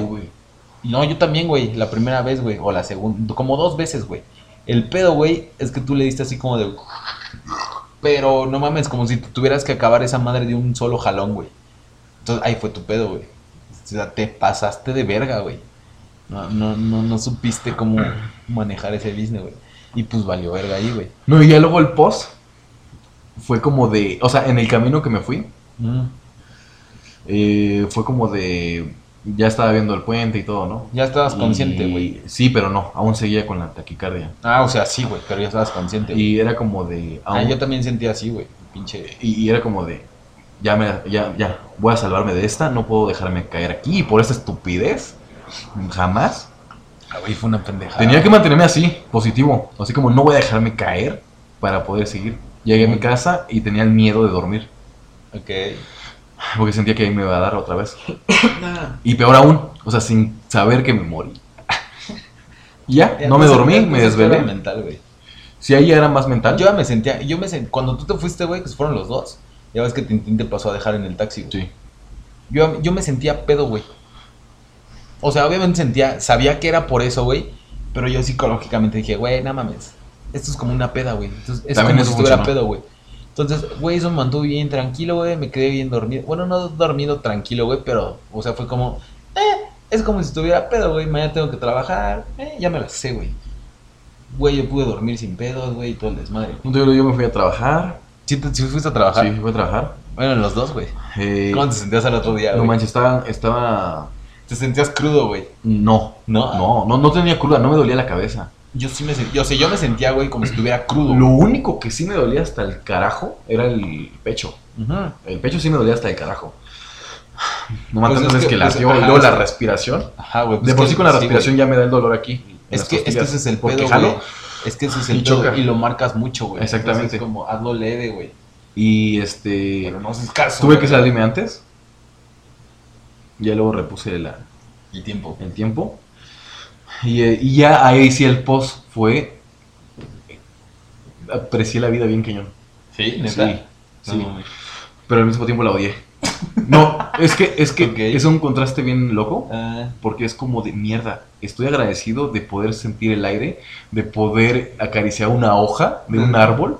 No, yo también, güey. La primera vez, güey. O la segunda. Como dos veces, güey. El pedo, güey, es que tú le diste así como de. Pero no mames, como si tuvieras que acabar esa madre de un solo jalón, güey. Entonces, ahí fue tu pedo, güey. O sea, te pasaste de verga, güey. No, no, no, no supiste cómo manejar ese business, güey. Y pues valió verga ahí, güey. No, y ya luego el post fue como de, o sea, en el camino que me fui, Mm. eh, fue como de, ya estaba viendo el puente y todo, ¿no? Ya estabas consciente, güey. Sí, pero no, aún seguía con la taquicardia. Ah, o sea, sí, güey, pero ya estabas consciente. Y era como de, Ah, yo también sentía así, güey. Pinche. y, y era como de, ya, me, ya, ya, voy a salvarme de esta, no puedo dejarme caer aquí y por esta estupidez, jamás. Ah, güey, fue una pendejada. Tenía que mantenerme así, positivo, así como no voy a dejarme caer para poder seguir. Llegué a mi casa y tenía el miedo de dormir, Ok. porque sentía que ahí me iba a dar otra vez. Y peor aún, o sea, sin saber que me morí. Ya, Ya no me dormí, me desvelé. mental, güey. Si ahí ya era más mental. Yo ya me sentía, yo me sent- cuando tú te fuiste, güey, que se fueron los dos, ya ves que Tintín te pasó a dejar en el taxi, güey. Sí. Yo, yo me sentía pedo, güey. O sea, obviamente sentía, sabía que era por eso, güey, pero yo psicológicamente dije, güey, no mames, esto es como una peda, güey. Entonces, es También como si estuviera pedo, güey. Entonces, güey, eso me mantuvo bien tranquilo, güey, me quedé bien dormido. Bueno, no dormido tranquilo, güey, pero, o sea, fue como, eh, es como si estuviera pedo, güey, mañana tengo que trabajar, eh, ya me la sé, güey. Güey, yo pude dormir sin pedos, güey, y todo el desmadre. Yo, yo me fui a trabajar. ¿Sí, te- sí fuiste a trabajar? Sí, fui a trabajar. Bueno, los dos, güey. Eh, ¿Cómo te sentías al otro día, no güey? manches, estaba, estaba... Te sentías crudo, güey. No, ¿No? no, no, no tenía cruda, no me dolía la cabeza. Yo sí me sentía, o sea, yo me sentía, güey, como si estuviera crudo. Lo único que sí me dolía hasta el carajo era el pecho. El pecho sí me dolía hasta el carajo. No Pues más es es que- que, pues, y luego es la respiración. Ajá, güey. pues De por sí con la respiración ya me da el dolor aquí. Es las que, es que ese es el pedo, güey. Es que ese es el Y pedo choca. y lo marcas mucho, güey. Exactamente. Entonces, como hazlo leve, güey. Y este. Pero no haces caso. tuve que salirme antes. Ya luego repuse la, El tiempo. el tiempo. Y, eh, y ya ahí sí el post fue. Aprecié la vida bien cañón. ¿Sí? ¿Neta? Sí, sí. No. Pero al mismo tiempo la odié. No, es que, es que es un contraste bien loco. Ah, Porque es como de mierda. Estoy agradecido de poder sentir el aire, de poder acariciar una hoja de un Mm. árbol,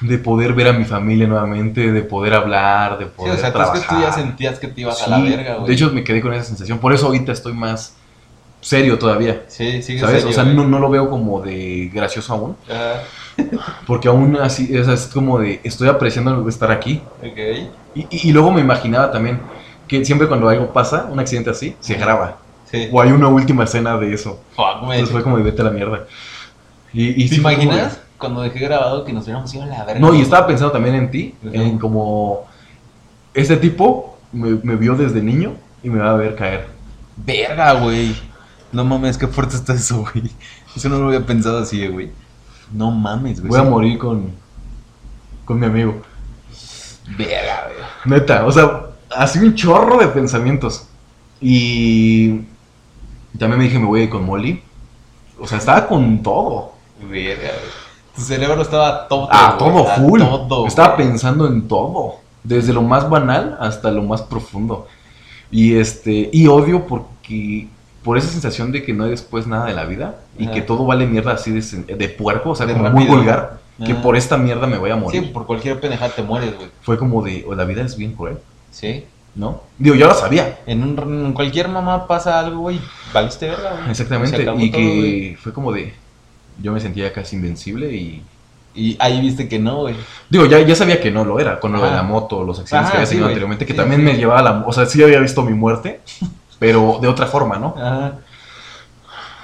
de poder ver a mi familia nuevamente, de poder hablar, de Sí, poder o sea, trabajar. es que tú ya sentías que te ibas a la Sí, verga, güey. De hecho, me quedé con esa sensación. Por eso ahorita estoy más serio todavía. sí, sigue ¿Sabes? serio, o sea, güey. no, no lo veo como de gracioso aún. Ah, Porque aún así, o sea, es como de estoy apreciando estar aquí. ok. Y, y- y luego me imaginaba también que siempre cuando algo pasa, un accidente así, se graba. Sí. O hay una última escena de eso. Fuck, güey. Entonces fue como de vete a la mierda. Y, y ¿Te sí como imaginas cuando dejé grabado que nos hubiéramos ido a la verga? No, y estaba pensando también en ti, en como este tipo me, me vio desde niño y me va a ver caer. Verga, güey. No mames, qué fuerte está eso, güey. Eso no lo había pensado así, güey. No mames, güey. Voy a morir con, con mi amigo. Verga, güey. Neta, o sea, así un chorro de pensamientos. Y también me dije, me voy a ir con Molly. O sea, estaba con todo. Verga, güey. Tu cerebro estaba todo. Ah, güey, todo full. todo, Estaba güey. pensando en todo. Desde lo más banal hasta lo más profundo. Y este, y odio porque por esa sensación de que no hay después nada de la vida y Ajá. que todo vale mierda así de, puerco, o sea, De como muy rápido. vulgar, que por esta mierda me voy a Sí, morir. por cualquier pendejada te mueres, güey. Fue como de, o la vida es bien cruel, Sí. ¿no? Digo, yo lo sabía, En, un, en cualquier mamá pasa algo, güey. Valiste verga, güey. Exactamente, y todo, que güey. fue como de, yo me sentía casi invencible y... Y ahí viste que no, güey. Digo, ya, ya sabía que no lo era, con lo de la moto, los accidentes que había sí, tenido anteriormente, que Sí, también sí. me llevaba a la... O sea, sí había visto mi muerte, pero de otra forma, ¿no? Ajá.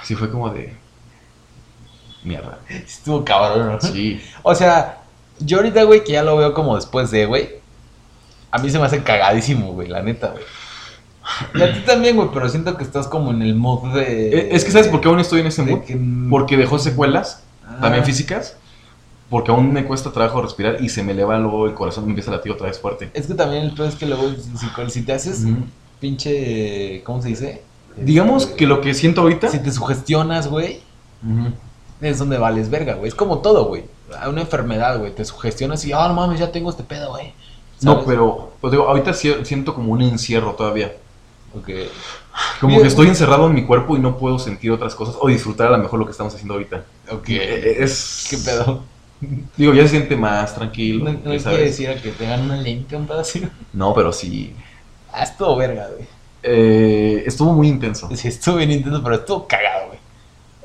Sí fue como de... Mierda. Estuvo cabrón, ¿no? Sí. O sea, yo ahorita, güey, que ya lo veo como después de, güey. A mí se me hace cagadísimo, güey, la neta, güey. Y a ti también, güey, pero siento que estás como en el mood de. Eh, Es que ¿sabes por qué aún estoy en ese mood? que- Porque dejó secuelas, Ah. también físicas, porque aún me cuesta trabajo respirar y se me eleva luego el corazón, me empieza a latir otra vez fuerte. Es que también el peor es que luego, si, si te haces pinche. ¿Cómo se dice? Digamos que lo que siento ahorita... Si te sugestionas, güey, es donde vales verga, güey. Es como todo, güey. A Una enfermedad, güey. Te sugestionas y, ah, no mames, ya tengo este pedo, güey. No, pero pues digo, ahorita siento como un encierro todavía. Ok. Como Bien. que estoy encerrado en mi cuerpo y no puedo sentir otras cosas o disfrutar a lo mejor lo que estamos haciendo ahorita. Ok. Eh, Es... ¿Qué pedo? Digo, ya se siente más tranquilo. No, no quiere decir a que te hagan una lente, un pedacito. No, pero sí. Ah, estuvo verga, güey. Eh, estuvo muy intenso. Sí, estuvo bien intenso, pero estuvo cagado, güey.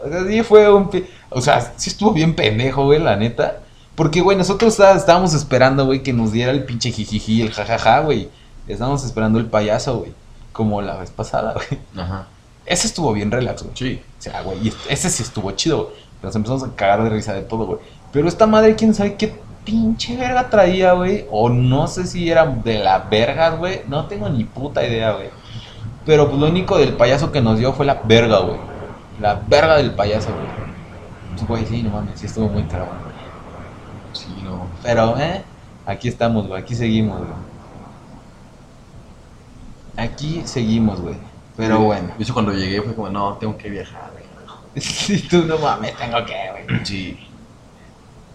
O sea, sí fue un... O sea, sí estuvo bien pendejo, güey, la neta. Porque, güey, nosotros está- estábamos esperando, güey, que nos diera el pinche jijiji, el jajaja, güey. Estábamos esperando el payaso, güey. Como la vez pasada, güey. Ajá. Ese estuvo bien relax, güey. Sí. O sea, güey, ese sí estuvo chido, güey. Nos empezamos a cagar de risa de todo, güey. Pero esta madre, quién sabe qué pinche verga traía, güey. O no sé si era de la verga, güey. No tengo ni puta idea, güey. Pero pues lo único del payaso que nos dio fue la verga, güey. La verga del payaso, güey. Pues, Güey, sí, no mames, sí estuvo muy caro, güey. Sí, no. Pero, eh, aquí estamos, güey. Aquí seguimos, güey. Aquí seguimos, güey. Pero Sí. bueno. Hecho, cuando llegué fue como, no, tengo que viajar. güey. Si tú no mames, tengo que, güey. Sí.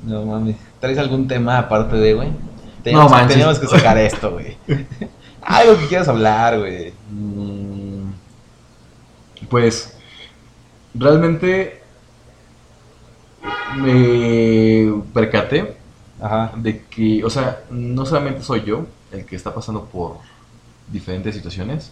No mames. ¿Traes algún tema aparte de, güey? Teníamos, manches. teníamos que sacar esto, güey. Algo que quieras hablar, güey. Mm, Pues, realmente me percaté Ajá. de que, o sea, no solamente soy yo el que está pasando por diferentes situaciones.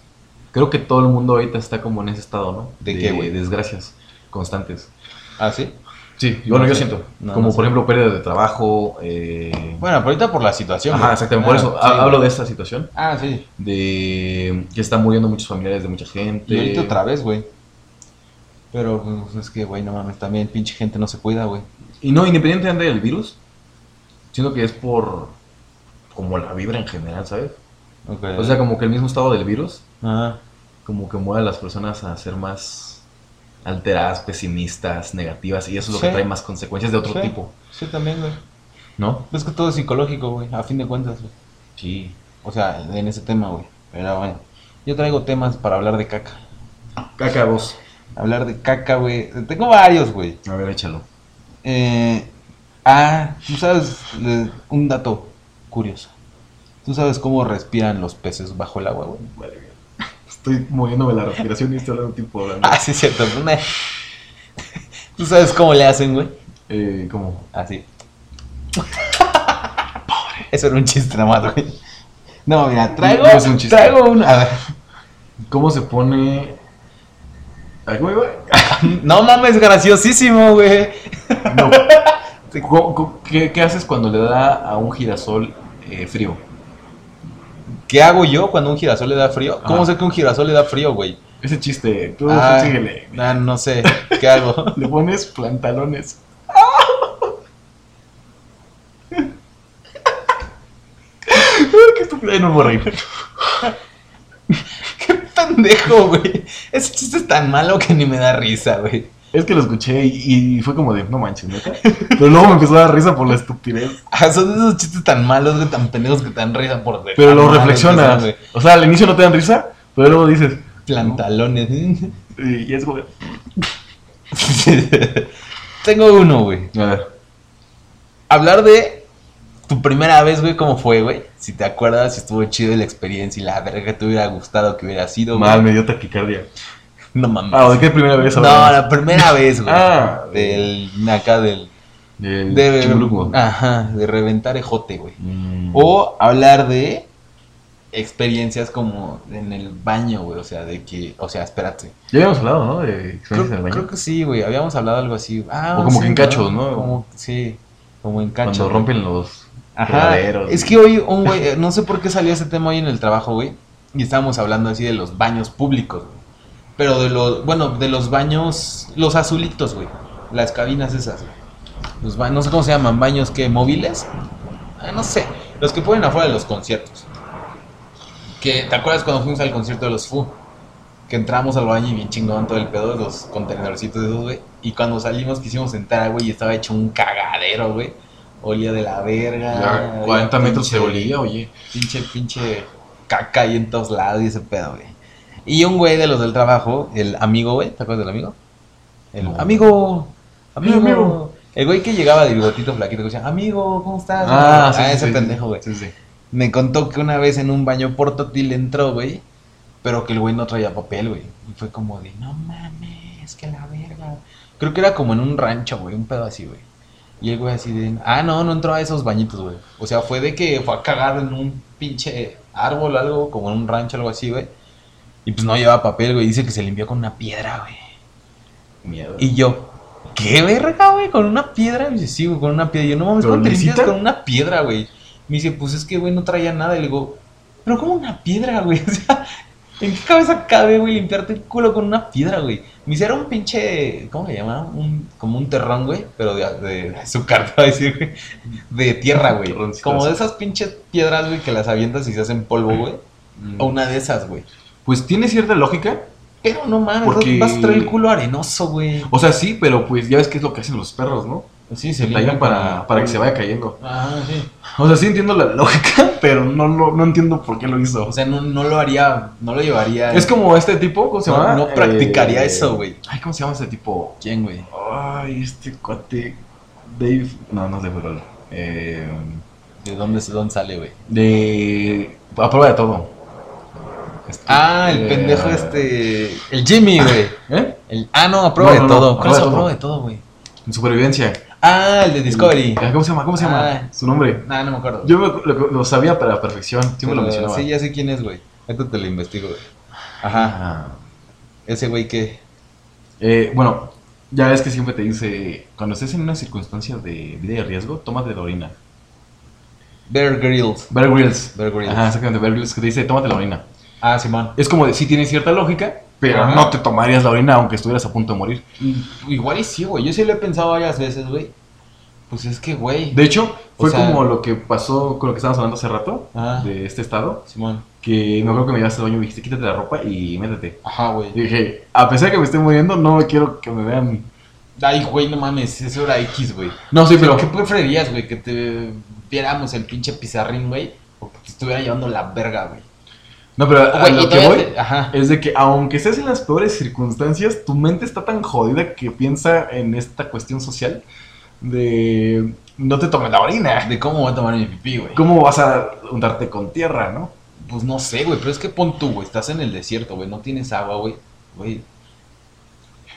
Creo que todo el mundo ahorita está como en ese estado, ¿no? ¿De qué, güey? desgracias constantes. ¿Ah, sí? Sí, bueno, No yo sé. siento. No, como no sé. por ejemplo pérdida de trabajo. Eh... Bueno, pero ahorita por la situación. Ajá, exactamente. Por eso sí, hablo de esta situación. Ah, sí. De que están muriendo muchos familiares de mucha gente. Y ahorita otra vez, güey. Pero pues, es que, güey, no mames, también pinche gente no se cuida, güey. Y no, independientemente del virus, siento que es por como la vibra en general, ¿sabes? Ok. O sea, como que el mismo estado del virus, Ajá. como que mueve a las personas a ser más alteradas, pesimistas, negativas, y eso es lo Sí. que trae más consecuencias de otro Sí. tipo, Sí, también, güey. ¿no? Es que todo es psicológico, güey, a fin de cuentas, güey. Sí. O sea, en ese tema, güey. Pero bueno, yo traigo temas para hablar de caca. Caca vos. Hablar de caca, güey. Tengo varios, güey. A ver, échalo. Eh, ah, tú sabes un dato curioso. ¿Tú sabes cómo respiran los peces bajo el agua, güey? Vale. Estoy moviéndome la respiración y estoy hablando tipo hablando. Ah, sí, es cierto. pues, me- ¿Tú sabes cómo le hacen, güey? Eh, ¿Cómo? Así. Eso era un chiste nada más, güey. No, mira, traigo, No es un chiste. traigo un... A ver. ¿Cómo se pone... Ay, güey, güey. No mames, graciosísimo, güey. No. ¿Cómo- cómo- ¿Qué, qué haces cuando le da a un girasol eh, frío? ¿Qué hago yo cuando un girasol le da frío? ¿Cómo Ajá. sé que un girasol le da frío, güey? Ese chiste, tú Ah, síguele. ah, no sé. ¿Qué hago? Le pones pantalones. Qué estúpido. Ay, no me reír. Qué pendejo, güey. Ese chiste es tan malo que ni me da risa, güey. Es que lo escuché y, y fue como de, no manches, neta. Pero luego me empezó a dar risa por la estupidez. Ah, son esos chistes tan malos, güey, tan pendejos que te dan risa por de Pero tan lo malos que reflexionas. son, güey. O sea, al inicio no te dan risa, pero luego dices, Plantalones. y es como de, Tengo uno, güey. A ver. Hablar de tu primera vez, güey, ¿cómo fue, güey? Si te acuerdas, si estuvo chido la experiencia y la verga que te hubiera gustado que hubiera sido, güey. Mal, me dio taquicardia. No mames. Ah, ¿de qué primera vez? no, la primera vez, güey. Ah. Del, acá del... Del De, ajá, de reventar ejote, güey. Mm. O hablar de experiencias como en el baño, güey. O sea, de que, o sea, espérate. Ya habíamos hablado, ¿no? De Creo, experiencias en el baño. creo que sí, güey. Habíamos hablado algo así. Ah, O como que en cachos, ¿no? Como, sí, como en cachos. Cuando rompen los Ajá. Es que hoy un güey, eh, no sé por qué salió ese tema hoy en el trabajo, güey. Y estábamos hablando así de los baños públicos, güey. Pero de los, bueno, de los baños, los azulitos, güey. Las cabinas esas, güey. Los baños, no sé cómo se llaman, baños que móviles. Ah, no sé. Los que ponen afuera de los conciertos. Que, ¿te acuerdas cuando fuimos al concierto de los Fu? Que entramos al baño y bien chingón todo el pedo, los contenedorcitos de esos, güey. Y cuando salimos quisimos entrar, güey, y estaba hecho un cagadero, güey. Olía de la verga. Ya, olía 40 metros se olía, oye. Pinche, pinche caca ahí en todos lados y ese pedo, güey. Y un güey de los del trabajo, el amigo, güey, ¿te acuerdas del amigo? El No. amigo, amigo, amigo. El güey que llegaba de bigotito flaquito que decía, amigo, ¿cómo estás? Ah, sí, sí, ese sí. pendejo, güey. Sí, sí. Me contó que una vez en un baño portátil entró, güey, pero que el güey no traía papel, güey. Y fue como de, no mames, que la verga. Creo que era como en un rancho, güey, un pedo así, güey. Y el güey así de, ah, no, no entró a esos bañitos, güey. O sea, fue de que fue a cagar en un pinche árbol o algo, como en un rancho, algo así, güey. Y pues no llevaba papel, güey. Dice que se limpió con una piedra, güey. Miedo. Y yo, ¿qué verga, güey? ¿Con una piedra? Y me dice, sí, güey, con una piedra. Y yo, no mames, ¿Pero ¿cómo te limpias con una piedra, güey? Me dice, pues es que, güey, no traía nada. Y le digo, ¿pero cómo una piedra, güey? O sea, ¿en qué cabeza cabe, güey, limpiarte el culo con una piedra, güey? Me dice, era un pinche, ¿cómo le llama? Un, como un terrón, güey, pero de, de, de azúcar, te voy a decir, güey. De tierra, güey. Como de esas pinches piedras, güey, que las avientas y se hacen polvo, güey. Mm. O una de esas, güey. Pues tiene cierta lógica. Pero no mames, Porque- vas a traer el culo arenoso, güey. O sea, sí, pero pues ya ves qué es lo que hacen los perros, ¿no? Sí, Se tallan para, para que se vaya cayendo. Ah, sí. O sea, sí entiendo la lógica, pero no, no, no entiendo por qué lo hizo. O sea, no, no lo haría, no lo llevaría. es como este tipo, ¿cómo se no, llama? no practicaría Eh, eso, güey. Ay, ¿cómo se llama ese tipo? ¿Quién, güey? Ay, este cuate. Dave. No, no es Dave Grohl. Eh, ¿De dónde, de dónde sale, güey? de. A prueba de todo. Este, Ah, el eh, pendejo este. El Jimmy, güey. ¿Eh? El, ah, no, a prueba No, de no, no, todo. ¿Cuál es prueba a de todo. de güey? En supervivencia. Ah, el de Discovery. ¿Cómo se llama? ¿Cómo se llama? Ah. Su nombre. Nah, no me acuerdo. Yo me- lo, lo sabía para la perfección. Sí me lo mencionaba. Sí, ya sé quién es, güey. Ahorita te lo investigo, güey. Ajá. Ah. Ese güey que. Eh, bueno, ya ves que siempre te dice, cuando estés en una circunstancia de vida y riesgo, tómate la orina. Bear Grylls. Bear Grylls. Bear Grylls. Ajá, exactamente, Bear Grylls que te dice, tómate la orina. Ah, Simón. Es como de, sí tiene cierta lógica, pero Ajá. no te tomarías la orina aunque estuvieras a punto de morir. Igual y sí, güey. Yo sí lo he pensado varias veces, güey. Pues es que, güey. De hecho, fue O sea- como lo que pasó con lo que estábamos hablando hace rato, Ah. de este estado, Simón. que me acuerdo que me llevaste al baño y me dijiste, quítate la ropa y métete. Ajá, güey. Y dije, a pesar de que me esté muriendo, no quiero que me vean. Ay, güey, no mames, eso era X, güey. No, sí, pero... ¿Qué preferirías, güey? Que te viéramos el pinche pizarrín, güey. O que te estuviera llevando la verga, güey. No, pero a lo que voy... te- Ajá. Es de que aunque estés en las peores circunstancias, tu mente está tan jodida que piensa en esta cuestión social de no te tomes la orina. De cómo voy a tomar mi pipí, güey. ¿Cómo vas a untarte con tierra, no? Pues no sé, güey. Pero es que pon tú, güey. Estás en el desierto, güey. No tienes agua, güey. Güey.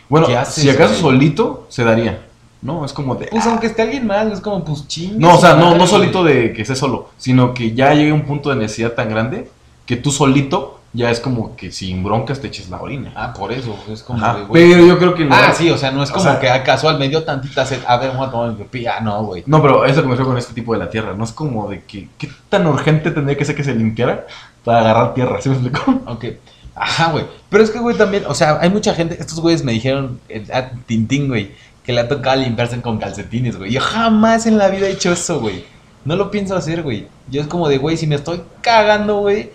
Bueno, ¿Qué haces, si acaso solito se daría. No, es como de. Pues ah. aunque esté alguien más, es como, pues ching. No, o sea, no, no solito de que estés solo, sino que ya llegue un punto de necesidad tan grande que tú solito ya es como que sin broncas te eches la orina. Ah, por eso. Es como Ajá, de, güey. Pero yo creo que Ah, sí, o sea, no es O como sea- que a casual me dio tantita sed. A ver, voy a tomar mi pipí. Ah, no, güey. No, pero es lo que me refiero con este tipo de la tierra. No es como de que qué tan urgente tendría que ser que se limpiara para agarrar tierra. ¿Sí me explico? Ok. Ajá, güey. Pero es que, güey, también, o sea, hay mucha gente, estos güeyes me dijeron, eh, a Tintín, güey, que le ha tocado limpiarse con calcetines, güey. Yo jamás en la vida he hecho eso, güey. No lo pienso hacer, güey. Yo es como de, güey, si me estoy cagando, güey,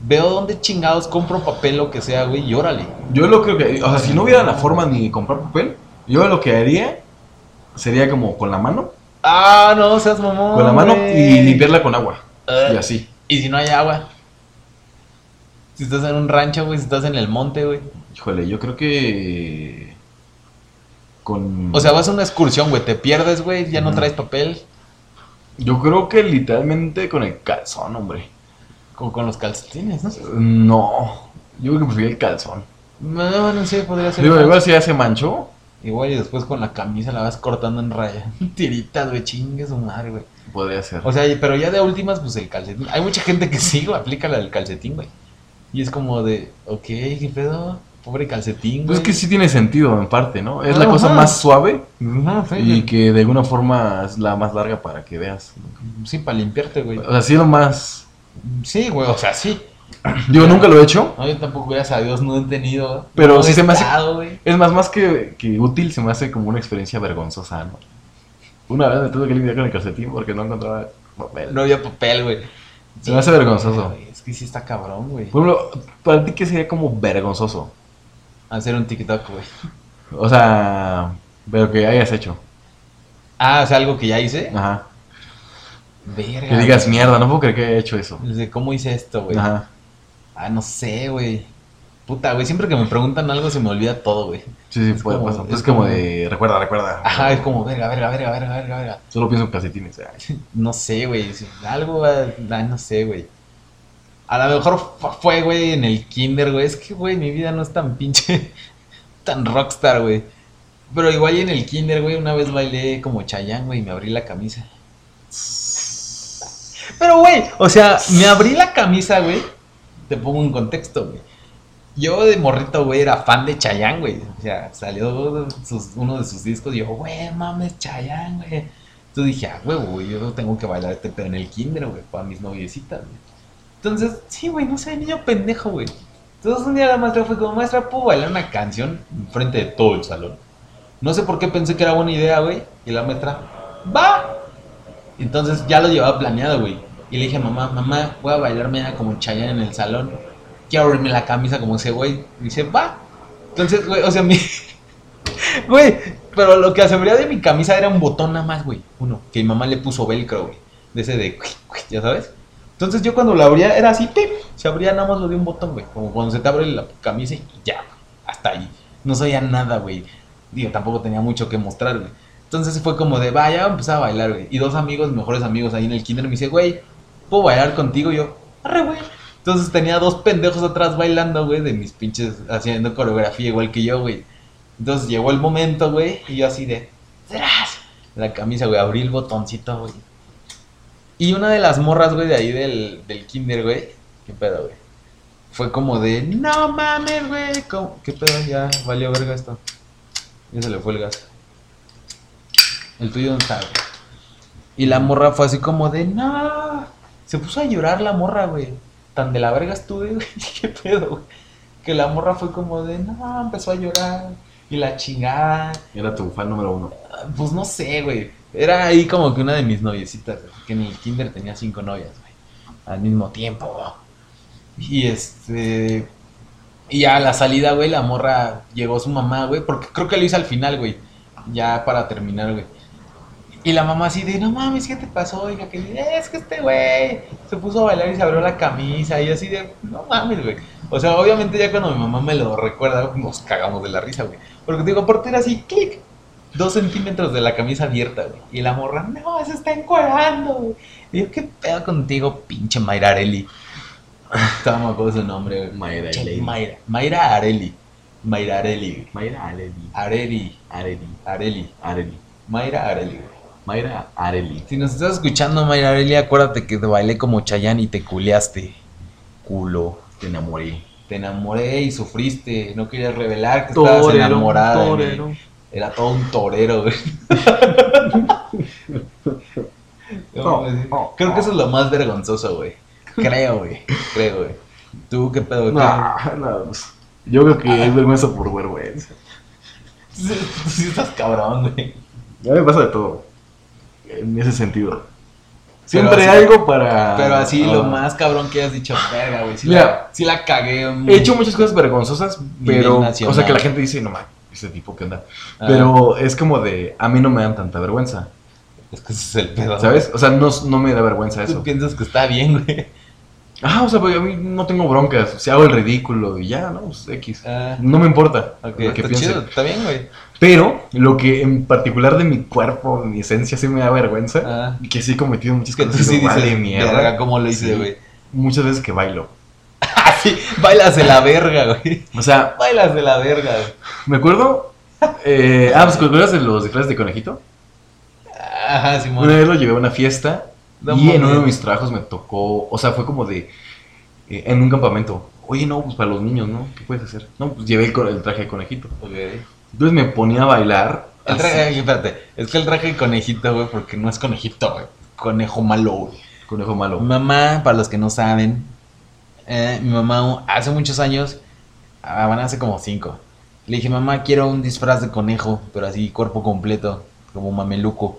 veo dónde chingados compro papel, lo que sea, güey, y órale. Yo lo creo que, o sea, si no hubiera la forma ni de comprar papel, yo lo que haría sería como con la mano, Ah, no, seas mamón. con la mano güey. y limpiarla con agua. Eh, Y así. Y si no hay agua. Si estás en un rancho, güey, si estás en el monte, güey. Híjole, yo creo que con O sea, vas a una excursión, güey, te pierdes, güey, ya no traes papel. Yo creo que literalmente con el calzón, hombre. Como con los calcetines, ¿no? No, yo creo que prefiero el calzón. No, no sé, podría ser. Digo, igual si ya se manchó, Igual y después con la camisa la vas cortando en raya. Tiritas, güey, chingue su madre, güey. podría ser. O sea, pero ya de últimas, pues el calcetín. Hay mucha gente que sí, güey, aplica la del calcetín, güey. Y es como de, ok, ¿qué pedo? Pobre calcetín, güey. Pues es que sí tiene sentido en parte, ¿no? Es la Ajá. cosa más suave Ajá, sí, y que de alguna forma es la más larga para que veas. Sí, para limpiarte, güey. O sea, sí lo más... Sí, güey, o sea, sí. Yo nunca lo he hecho, No, yo tampoco, gracias a Dios, no he tenido. Pero no sí se me hace-. Es más, más que, que útil, se me hace como una experiencia vergonzosa, ¿no? Una vez me tuve que limpiar con el calcetín porque no encontraba papel. No había papel, güey. Se me hace vergonzoso. Es que sí está cabrón, güey. Por ejemplo, para ti, ¿qué sería como vergonzoso? Hacer un TikTok, güey. O sea, pero que hayas hecho. Ah, o sea, algo que ya hice. Ajá. Verga. Que digas, mierda, no puedo creer que haya hecho eso. Cómo hice esto, güey. Ajá. Ah, no sé, güey. Puta, güey, siempre que me preguntan algo se me olvida todo, güey. Sí, sí, Es puede como- pasar. es Es como como- de, recuerda, recuerda. Ajá, es como, verga, verga, verga, verga, verga, verga. Solo pienso en calcetines. ay. No sé, güey. Algo, ah, no sé, güey. A lo mejor fu- fue, güey, en el kinder, güey. Es que, güey, mi vida no es tan pinche, tan rockstar, güey. Pero igual en el kinder, güey, una vez bailé como Chayán, güey, y me abrí la camisa. Pero, güey, o sea, me abrí la camisa, güey. Te pongo un contexto, güey. Yo de morrito, güey, era fan de Chayán, güey. O sea, salió uno de sus discos y yo, güey, mames, Chayán, güey. Entonces dije, ah, güey, güey, yo tengo que bailar este pedo en el kinder, güey, para mis noviecitas, güey. Entonces, sí, güey, no sé, niño pendejo, güey. Entonces un día la maestra fue como, maestra, ¿puedo bailar una canción enfrente de todo el salón? No sé por qué pensé que era buena idea, güey. Y la maestra, va. Entonces ya lo llevaba planeado, güey. Y le dije, mamá, mamá, voy a bailarme como Chayanne en el salón. Quiero abrirme la camisa como ese güey. Y dice, va. Entonces, güey, o sea, mi... Güey, pero lo que aseguría de mi camisa era un botón nada más, güey. Uno, que mi mamá le puso velcro, güey. De ese de, ya sabes. Entonces yo cuando lo abría era así, ¡pip! se abría nada más lo de un botón, güey. Como cuando se te abre la camisa y ya, hasta ahí. No sabía nada, güey. Digo, tampoco tenía mucho que mostrar, güey. Entonces fue como de, vaya, empecé a bailar, güey. Y dos amigos, mejores amigos ahí en el kinder me dice, güey, ¿puedo bailar contigo? Y yo, arre, güey. Entonces tenía dos pendejos atrás bailando, güey, de mis pinches, haciendo coreografía igual que yo, güey. Entonces llegó el momento, güey, y yo así de, ¡tras! La camisa, güey, abrí el botoncito, güey. Y una de las morras, güey, de ahí del, del kinder, güey, ¿qué pedo, güey? Fue como de, no mames, güey. ¿qué pedo? Ya valió verga esto. Ya se le fue el gas. El tuyo no güey. Y la morra fue así como de, no. Se puso a llorar la morra, güey. Tan de la verga estuve, güey. ¿Qué pedo, güey? Que la morra fue como de, no, empezó a llorar. Y la chingada. Era tu fan número uno. Pues no sé, güey. Era ahí como que una de mis noviecitas, güey, que en el kinder tenía cinco novias, güey. Al mismo tiempo. Y este... Y ya a la salida, güey, la morra llegó su mamá, güey, porque creo que lo hice al final, güey. Ya para terminar, güey. Y la mamá así de, no mames, ¿qué te pasó? Oiga, que es que este güey se puso a bailar y se abrió la camisa y así de, no mames, güey. O sea, obviamente ya cuando mi mamá me lo recuerda, nos cagamos de la risa, güey. Porque te digo, aparte era así, clic, dos centímetros de la camisa abierta, güey. Y la morra, no, se está encuadrando, güey. Y yo, ¿qué pedo contigo, pinche Mayra Areli? Estaba me acuerdo su nombre, güey. Mayra Areli. Mayra, Mayra Areli. Mayra Areli. Mayra Areli. Areli, Areli. Areli. Areli. Mayra Areli, güey. Mayra Areli. Si nos estás escuchando, Mayra Areli, acuérdate que te bailé como Chayanne y te culeaste. Culo. Te enamoré. Te enamoré y sufriste. No querías revelar que estabas enamorada. mí. Era todo un torero, güey. No. Creo que eso es lo más vergonzoso, güey. Creo, güey. Creo, güey. ¿Tú qué pedo? No, no, pues, Yo creo que es vergüenza por vergüenza. Sí- tú sí estás cabrón, güey. A mí me pasa de todo. En ese sentido. Siempre así- algo para. Pero así lo ah, más cabrón que has dicho, verga, güey. Sí, Mira. la, sí la cagué. He hecho muchas cosas vergonzosas, pero. O sea, que la gente dice, no mames, ese tipo que anda. Ah. Pero es como de. A mí no me dan tanta vergüenza. Es que ese es el pedo. ¿Sabes? O sea, no, no me da vergüenza Tú eso. piensas que está bien, güey. Ah, o sea, pues a mí no tengo broncas. Si hago el ridículo y ya, ¿no? Pues X. Ah, No me importa ok, lo que está piense. chido, está bien, güey. Pero lo que en particular de mi cuerpo, mi esencia, sí me da vergüenza. Ah. y Que sí he cometido muchas tú cosas. sí dices, vale, mierda. verga, ¿cómo lo hice, Sí. güey? Muchas veces que bailo. Así, bailas de la verga, güey. O sea, Bailas de la verga, güey. me acuerdo. eh, ah, pues ¿te acuerdas de los disfraces de conejito? Ajá, Simón. Una vez lo llevé a una fiesta No y en uno de mis trabajos me tocó, o sea, fue como de, eh, en un campamento, oye, no, pues para los niños, ¿no? ¿Qué puedes hacer? No, pues llevé el, traje de conejito. Ok. Entonces me ponía a bailar. El traje, espérate, es que el traje de conejito, güey, porque no es conejito, güey. Conejo malo, güey. conejo malo. Mi mamá, para los que no saben, eh, mi mamá hace muchos años, ah, bueno, hace como cinco, le dije, mamá, quiero un disfraz de conejo, pero así cuerpo completo, como mameluco,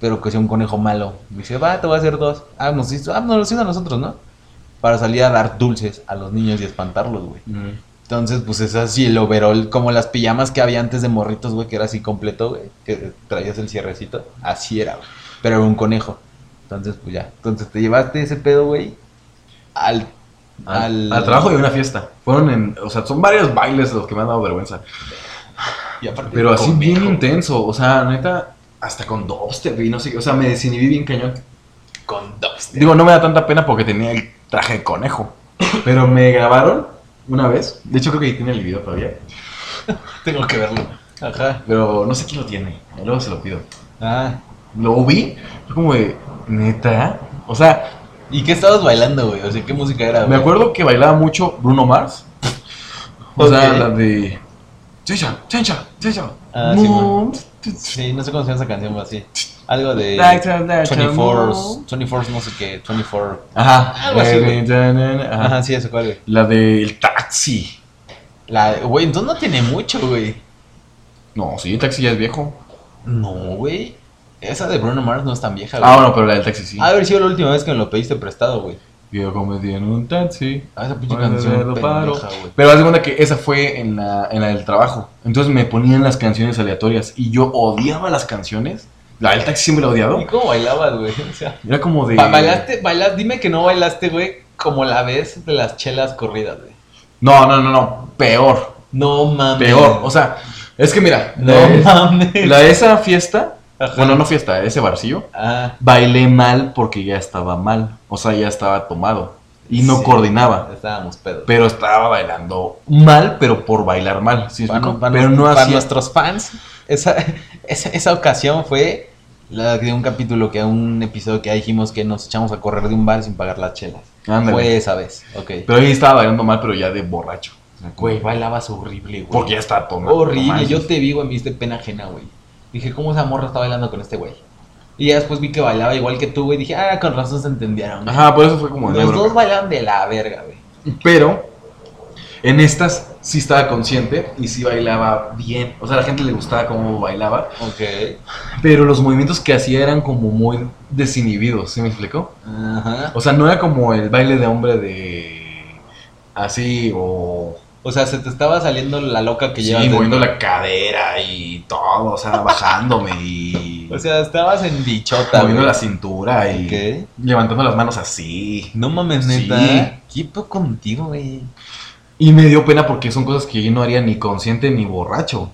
pero que sea un conejo malo. Me dice, va, te voy a hacer dos. Ah, nos hizo, ah, nos lo hizo a nosotros, ¿no? Para salir a dar dulces a los niños y espantarlos, güey. Ujú. Entonces, pues es así el overall, como las pijamas que había antes de morritos, güey, que era así completo, güey, que traías el cierrecito, así era, güey. Pero era un conejo. Entonces, pues ya. Entonces te llevaste ese pedo, güey, al, Al, al trabajo y a una fiesta. Fueron en, o sea, son varios bailes los que me han dado vergüenza. Y Pero de así conejo, bien intenso, o sea, neta, hasta con dubstep y no sé, o sea, me desinhibí bien cañón. Con dubstep. Digo, no me da tanta pena porque tenía el traje de conejo. Pero me grabaron una vez. De hecho, creo que ahí tiene el video todavía. Tengo que verlo. Ajá. Pero no sé quién lo tiene. Luego se lo pido. Ah. Lo vi. Fue como de, neta. O sea, ¿Y qué estabas bailando, güey? O sea, ¿qué música era, me güey? acuerdo que bailaba mucho Bruno Mars. O sea, la de. Chencha, chencha, chencha. Ah. Sí, no sé cómo se llama esa canción, pero así. Algo de... 24, 24, no sé qué, 24... Ajá. Algo así, güey. Ajá. Ajá, sí, eso cuál, güey. La del taxi. La, güey, entonces no tiene mucho, güey. No, sí, el taxi ya es viejo. No, güey. Esa de Bruno Mars no es tan vieja, güey. Ah, bueno, pero la del taxi sí. De haber sido la última vez que me lo pediste prestado, güey. Yo cometí en un taxi. Ah, esa pinche canción lo paro. pendeja, güey. Pero haz de cuenta que esa fue en la, en la del trabajo. Entonces me ponían las canciones aleatorias y yo odiaba las canciones. La del taxi siempre la he odiado. ¿Y cómo bailabas, güey? O sea, Era como de. ba- bailaste, bailaste, dime que no bailaste, güey, como la vez de las chelas corridas, güey. No, no, no, no. Peor. No mames. Peor. O sea, es que mira. no la, mames. la de esa fiesta. Ajá. Bueno, no fiesta, ese barcillo. Ah, Bailé mal porque ya estaba mal. O sea, ya estaba tomado. Y no sí. coordinaba. Estábamos pedos. Pero estaba bailando mal, pero por bailar mal. ¿sí me Para, explico? para pero nos- no para hacía. nuestros fans, esa, esa, esa ocasión fue la de un capítulo, que un episodio que ya dijimos que nos echamos a correr de un bar sin pagar las chelas. Ándale. Fue esa vez, ok. Pero ahí estaba bailando mal, pero ya de borracho. Güey, bailabas horrible, güey. Porque ya estaba tomado. Horrible, yo te vi, güey, me diste pena ajena, güey. Dije, ¿cómo esa morra está bailando con este güey? Y ya después vi que bailaba igual que tú, güey. Dije, ah, con razón se entendieron. güey. Ajá, por eso fue como de Los dos bailaban de la verga, güey. Pero en estas sí estaba consciente y sí bailaba bien. O sea, a la gente le gustaba cómo bailaba. Ok. Pero los movimientos que hacía eran como muy desinhibidos, ¿sí me explicó? Ajá. O sea, no era como el baile de hombre de así o O sea, se te estaba saliendo la loca que sí, llevas. moviendo dentro. la cadera y todo, o sea, bajándome y O sea, estabas en bichota, moviendo güey. la cintura y Ok. levantando las manos así. No mames, Sí. neta. ¿Qué pedo contigo, güey? Y me dio pena porque son cosas que yo no haría ni consciente ni borracho.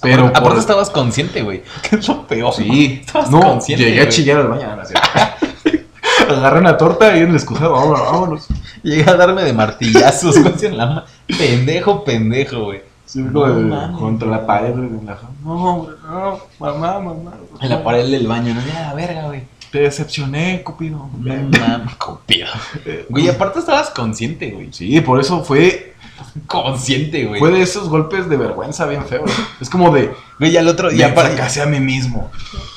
Pero aparte, por- aparte estabas consciente, güey. Que es lo peor. Sí, Estabas no, consciente, llegué a chillar al baño. no. Agarré una torta y en el excusado, vámonos, vámonos. Llegué a darme de martillazos, en la ma- Pendejo, pendejo, güey. Sí, No de- contra la pared. güey, la- No, no, mamá, mamá. En la pared del baño, no, ya la verga, güey. Te decepcioné, Cupido. No mames, copido. Güey, aparte estabas consciente, güey. Sí, por eso fue, Consciente, güey. fue de esos golpes de vergüenza bien feos. Es como de, Güey, ya el otro, ya para, fracasé a mí mismo.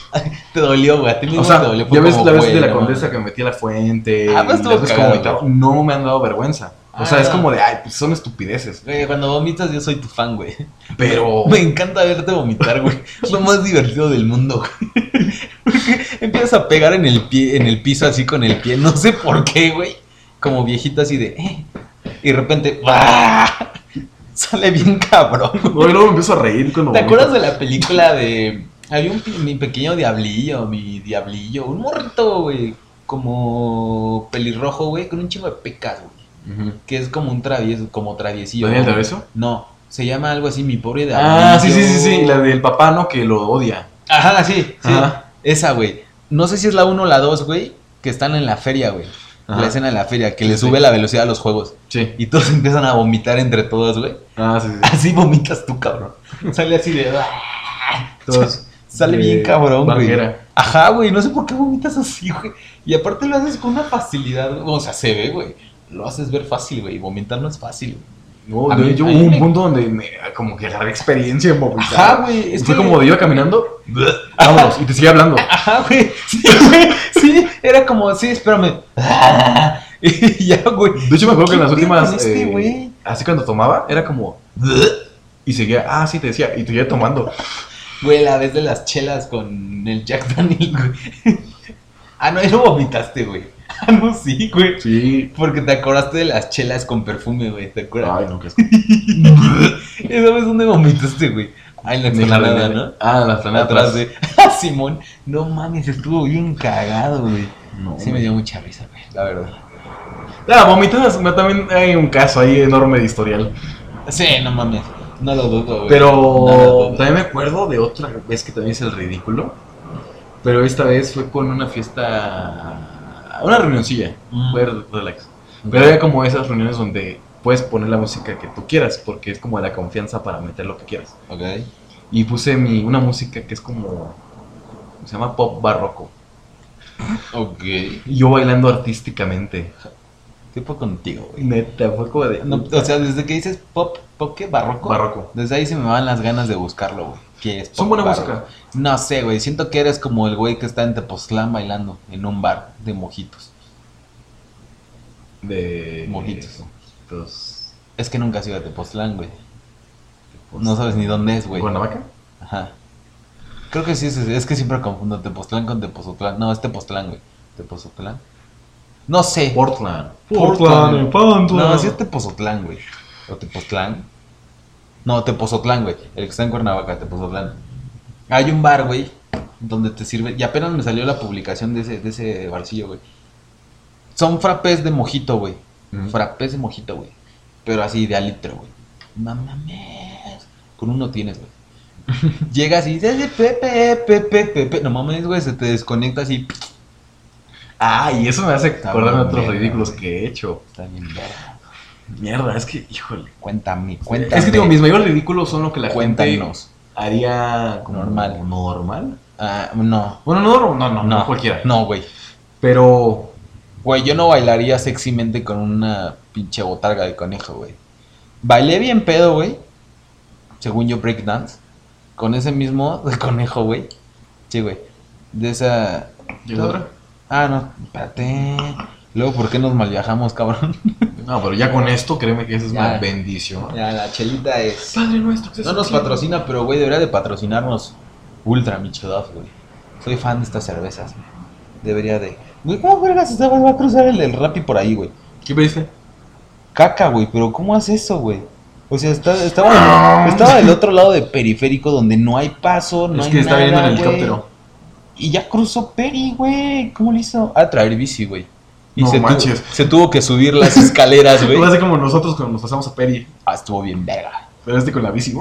te dolió, güey. A ti mismo O sea, te dolió. ya ves la vez de la condesa que me metí a la fuente. Ah, pues estuvo no me han dado vergüenza. O sea, Ah. es como de, ay, pues son estupideces. Güey, cuando vomitas yo soy tu fan, güey. Pero. Me encanta verte vomitar, güey. Es lo más divertido del mundo, güey. Porque empiezas a pegar en el pie, en el piso así con el pie, no sé por qué, güey. Como viejito así de, eh. Y de repente, ¡bah! Sale bien cabrón. güey. Luego me empiezo a reír cuando ¿Te acuerdas de la película de había un mi pequeño diablillo, mi diablillo, un morrito, güey, como pelirrojo, güey, con un chingo de pecas, güey, que es como un travieso, como traviesillo. ¿Daniel ¿no? Travieso? No, Se llama algo así, mi pobre de Ah, sí, sí, sí, sí. La del papá, ¿no? Que lo odia. Ajá, sí, sí. Ajá. Esa, güey. No sé si es la 1 o la 2, güey, que están en la feria, güey. Ajá. La escena de la feria, que le Sí, sube sí. la velocidad a los juegos. Sí. Y todos empiezan a vomitar entre todos, güey. Ah, sí, sí. Así vomitas tú, cabrón. Sale así de. Todos Sale bien cabrón, güey. Ajá, güey. No sé por qué vomitas así, güey. Y aparte lo haces con una facilidad, güey. O sea, se ve, güey. Lo haces ver fácil, güey. Vomitar no es fácil, güey. No, A yo, mí- yo a hubo un me- punto donde me, como que agarré experiencia en vomitar. Ajá, güey. Es Fue que- como iba caminando, vámonos, y te sigue hablando. Ajá, güey. Sí, güey. Sí, era como, sí, espérame. Y ya, güey. De hecho, me acuerdo que en ¿Qué las últimas. este eh, así cuando tomaba, era como. Y seguía, ah, sí, te decía, y te seguía tomando. Güey, la vez de las chelas con el Jack Daniel, güey. Ah, no, ahí no vomitaste, güey. Ah, no, sí, güey. Sí. Porque te acordaste de las chelas con perfume, güey. ¿Te acuerdas? Ay, no, qué asco. Esa vez dónde vomitaste, güey. Ah, en la explanada, ¿no? Ah, la explanada Atrás de. Ah, Simón. No mames, estuvo bien cagado, güey. No, Sí me dio mucha risa, güey. La verdad. Ah, vomitadas, también hay un caso ahí enorme de historial. Sí, no mames. No lo dudo, güey. Pero No lo dudo. también me acuerdo de otra vez que también hice el ridículo. Pero esta vez fue con una fiesta. Una reunioncilla. Mm. Fue relax. Pero era como esas reuniones donde puedes poner la música que tú quieras, porque es como la confianza para meter lo que quieras. Ok. Y puse mi, una música que es como. Se llama pop barroco. Ok. Y yo bailando artísticamente. ¿Qué fue contigo, güey? Neta, fue como de. No, o sea, desde que dices pop, ¿pop qué? ¿Barroco? Barroco. Desde ahí se me van las ganas de buscarlo, güey. Son buena música. No sé, güey. Siento que eres como el güey que está en Tepoztlán bailando en un bar de mojitos. De. Mojitos. Es que nunca has ido a Tepoztlán, güey. No sabes ni dónde es, güey. ¿Cuernavaca? Ajá. Creo que sí, es, es que siempre confundo Tepoztlán con Tepozotlán. No, es Tepoztlán, güey. ¿Tepozotlán? No sé. Portland. Portland, Portland. No, sí es Tepozotlán, güey. O Tepoztlán. No, Tepozotlán, güey. El que está en Cuernavaca, Tepozotlán. Hay un bar, güey, donde te sirve. Y apenas me salió la publicación de ese, de ese barcillo, güey. Son frappés de mojito, güey. Ujú. Frappés de mojito, güey. Pero así de a litro, güey. Mames. Con uno tienes, güey. Llegas y dices, Pepe, Pepe, Pepe. No mames, güey, se te desconecta así. Ah, y eso me hace acordarme otros ridículos que he hecho. Está bien, verga. Mierda, es que, híjole. Cuéntame, cuéntame. Es que digo, mis mayores ridículos son lo que la gente Cuéntanos. haría como Normal. normal. Ah, no. Bueno, no, no, no, no, cualquiera. No, güey. Pero Güey, yo no bailaría sexymente con una pinche botarga de conejo, güey. Bailé bien pedo, güey. Según yo, breakdance. Con ese mismo de conejo, güey. Sí, güey. De esa. ¿Y la otra? Ah, no, espérate. Luego, ¿por qué nos malviajamos, cabrón? No, pero ya con esto, créeme que eso es Ya. una bendición. Ya, la chelita es. Padre nuestro, No nos patrocina, pero, güey, debería de patrocinarnos Ultra Michodov, güey. Soy fan de estas cervezas, güey. Debería de. Güey, ¿cómo vergas se va a cruzar el del Rappi por ahí, güey? ¿Qué pediste? Caca, güey, pero ¿cómo hace eso, güey? O sea, está- estaba, del- estaba del otro lado de periférico donde no hay paso, no es hay que está nada, viendo en el helicóptero. Y ya cruzó Peri, güey. ¿Cómo le hizo? A traer bici, güey. Y No se, tuvo- manches. se tuvo que subir las escaleras, güey. Hace como nosotros cuando nos pasamos a Peri. Ah, estuvo bien verga. Pero este con la bici.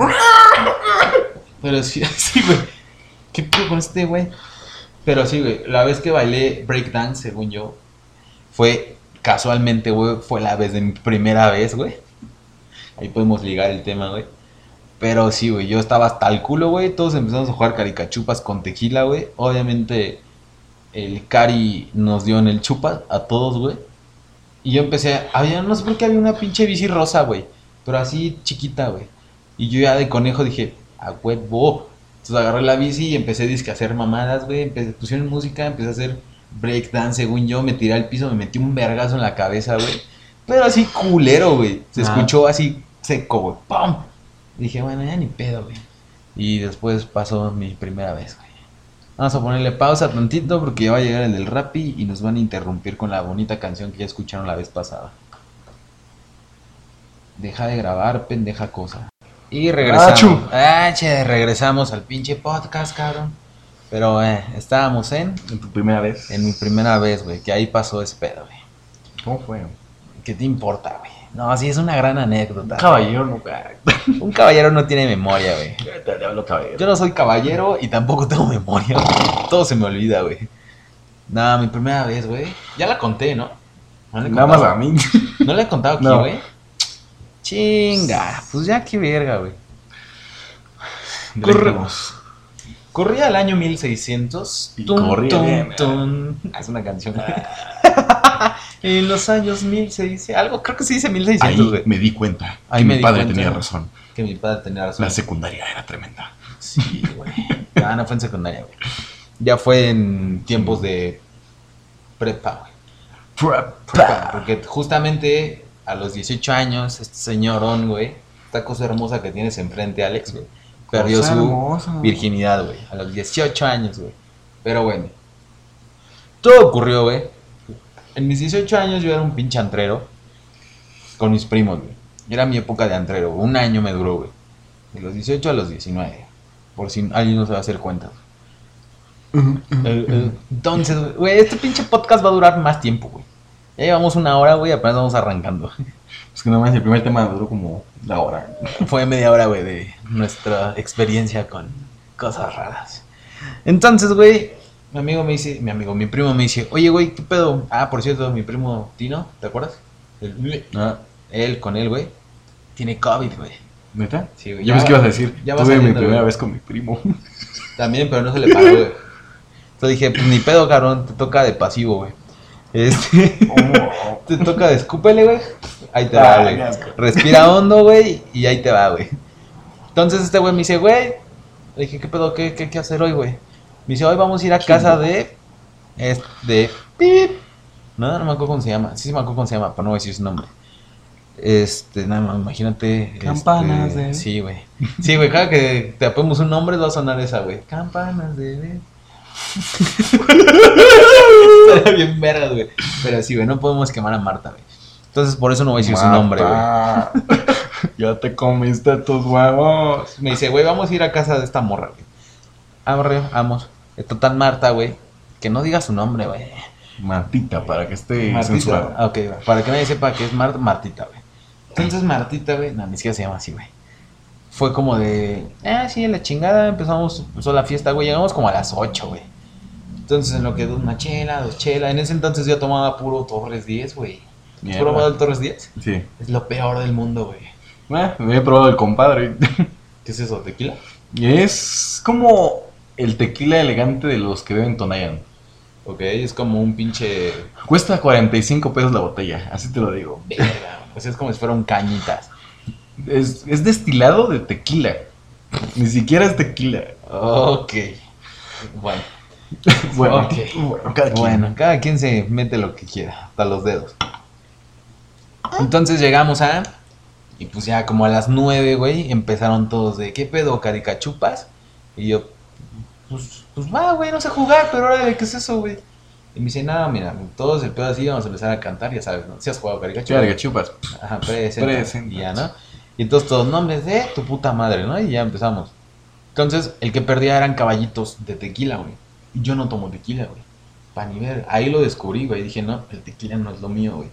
Pero sí, sí, güey. ¿Qué pedo con este, güey? Pero sí, güey. La vez que bailé breakdance, según yo, fue casualmente, güey, fue la vez de mi primera vez, güey. Ahí podemos ligar el tema, güey. Pero sí, güey, yo estaba hasta el culo, güey. Todos empezamos a jugar caricachupas con tequila, güey. Obviamente, el cari nos dio en el chupa a todos, güey. Y yo empecé, a- había, no sé por qué había una pinche bici rosa, güey. Pero así chiquita, güey. Y yo ya de conejo dije, a huevo. Entonces agarré la bici y empecé a hacer mamadas, güey. Empecé, pusieron música, empecé a hacer breakdance, según yo. Me tiré al piso, me metí un vergazo en la cabeza, güey. Pero así culero, güey. Se Ah. escuchó así seco, güey. ¡Pum! Dije, bueno, ya ni pedo, güey. Y después pasó mi primera vez, güey. Vamos a ponerle pausa tantito porque ya va a llegar el del Rappi y nos van a interrumpir con la bonita canción que ya escucharon la vez pasada. Deja de grabar, pendeja cosa. Y regresamos. Achu. Ah, che, regresamos al pinche podcast, cabrón. Pero eh, estábamos en, En tu primera vez. en mi primera vez, güey, que ahí pasó ese pedo, güey. ¿Cómo fue? ¿Qué te importa, güey? No, sí, es una gran anécdota. Caballero, no. Un caballero no tiene memoria, güey. Yo no soy caballero y tampoco tengo memoria. güey. Todo se me olvida, güey. Nada, mi primera vez, güey. Ya la conté, ¿no? No la he Nada más a mí. ¿No le he contado aquí, No. güey? Chinga. Pues ya, qué verga, güey. Corremos. Corría el año 1600. Y corría bien, tun. Ah, es una canción. en los años 1600. Algo, creo que sí dice 1600, Ahí güey. me di cuenta Ahí que me mi padre cuenta. tenía razón. Que mi padre tenía razón. La secundaria era tremenda. Sí, güey. Ah, no fue en secundaria, güey. Ya fue en tiempos de prepa, güey. Prepa, Porque justamente a los 18 años, este señorón, güey, esta cosa hermosa que tienes enfrente, Alex, güey, perdió Cosa su hermosa. virginidad, güey. A los 18 años, güey. Pero bueno. Todo ocurrió, güey. En mis 18 años yo era un pinche antrero con mis primos, güey. Era mi época de antrero. Un año me duró, güey. De los 18 a los 19. Por si alguien no se va a hacer cuenta. Entonces, güey, este pinche podcast va a durar más tiempo, güey. Ya llevamos una hora, güey, apenas vamos arrancando. Es que nomás el primer tema duró como la hora. Fue media hora, güey, de nuestra experiencia con cosas raras. Entonces, güey, mi amigo me dice, mi amigo, mi primo me dice, oye, güey, ¿qué pedo? Ah, por cierto, mi primo Tino, ¿te acuerdas? El- Ah, él con él, güey, tiene COVID, güey. ¿Neta? Sí, güey. Ya pensé que ibas a decir, ya tuve mi primera güey. vez con mi primo. También, pero no se le paró, güey. Entonces dije, pues ni pedo, cabrón, te toca de pasivo, güey. Este, te toca de escúpele, güey. Ahí te va, Ah, güey. Respira hondo, güey, y ahí te va, güey. Entonces este güey me dice, güey, le dije, ¿qué pedo? ¿Qué, qué, qué hacer hoy, güey? Me dice, hoy vamos a ir a casa de, es, de, pip. No, no me acuerdo cómo se llama. Sí, sí me acuerdo cómo se llama, pero no voy a decir su nombre. Este, nada más, imagínate. Campanas este, de- Sí, güey. Sí, güey, cada que te apemos un nombre va a sonar esa, güey. Campanas de... Estaría bien vergas, güey. Pero sí, güey, no podemos quemar a Marta, güey. Entonces, por eso no voy a decir su nombre, güey. Ya te comiste tus huevos. Me dice, güey, vamos a ir a casa de esta morra, güey. Ah, vamos. Tan Marta, güey. Que no diga su nombre, güey. Martita, para que esté Martita. censurado. Ah, ok. Para que nadie sepa que es Mar- Martita, güey. Entonces, Martita, güey. No, ni siquiera se llama así, güey. Fue como de. Ah, sí, la chingada. Empezamos, empezó la fiesta, güey. Llegamos como a las 8, güey. Entonces, en lo que una chela, dos chelas. En ese entonces yo tomaba puro Torres 10, güey. ¿Has probado el Torres 10? Sí. Es lo peor del mundo, güey. Eh, me he probado el compadre. ¿Qué es eso? ¿Tequila? Es como el tequila elegante de los que beben Tonayan. Ok, es como un pinche. Cuesta 45 pesos la botella, así te lo digo. Verga, pues es como si fueran cañitas. Es, es destilado de tequila. Ni siquiera es tequila. Ok. Bueno. Bueno, Ok. bueno, cada quien. Bueno, cada quien se mete lo que quiera, hasta los dedos. Entonces llegamos a. Y pues ya como a las nueve, güey, empezaron todos de ¿qué pedo, caricachupas? Y yo, pues, pues va, güey, no sé jugar, pero ahora qué es eso, güey. Y me dice, nada, mira, todos el pedo así, vamos a empezar a cantar, ya sabes, ¿no? Si has jugado caricachupas. Verga, chupas. Ajá. Y ya, ¿no? Y entonces todos nombres de tu puta madre, ¿no? Y ya empezamos. Entonces, el que perdía eran caballitos de tequila, güey. Y yo no tomo tequila, güey. Pa' ni ver. Ahí lo descubrí, güey. Dije, no, el tequila no es lo mío, güey.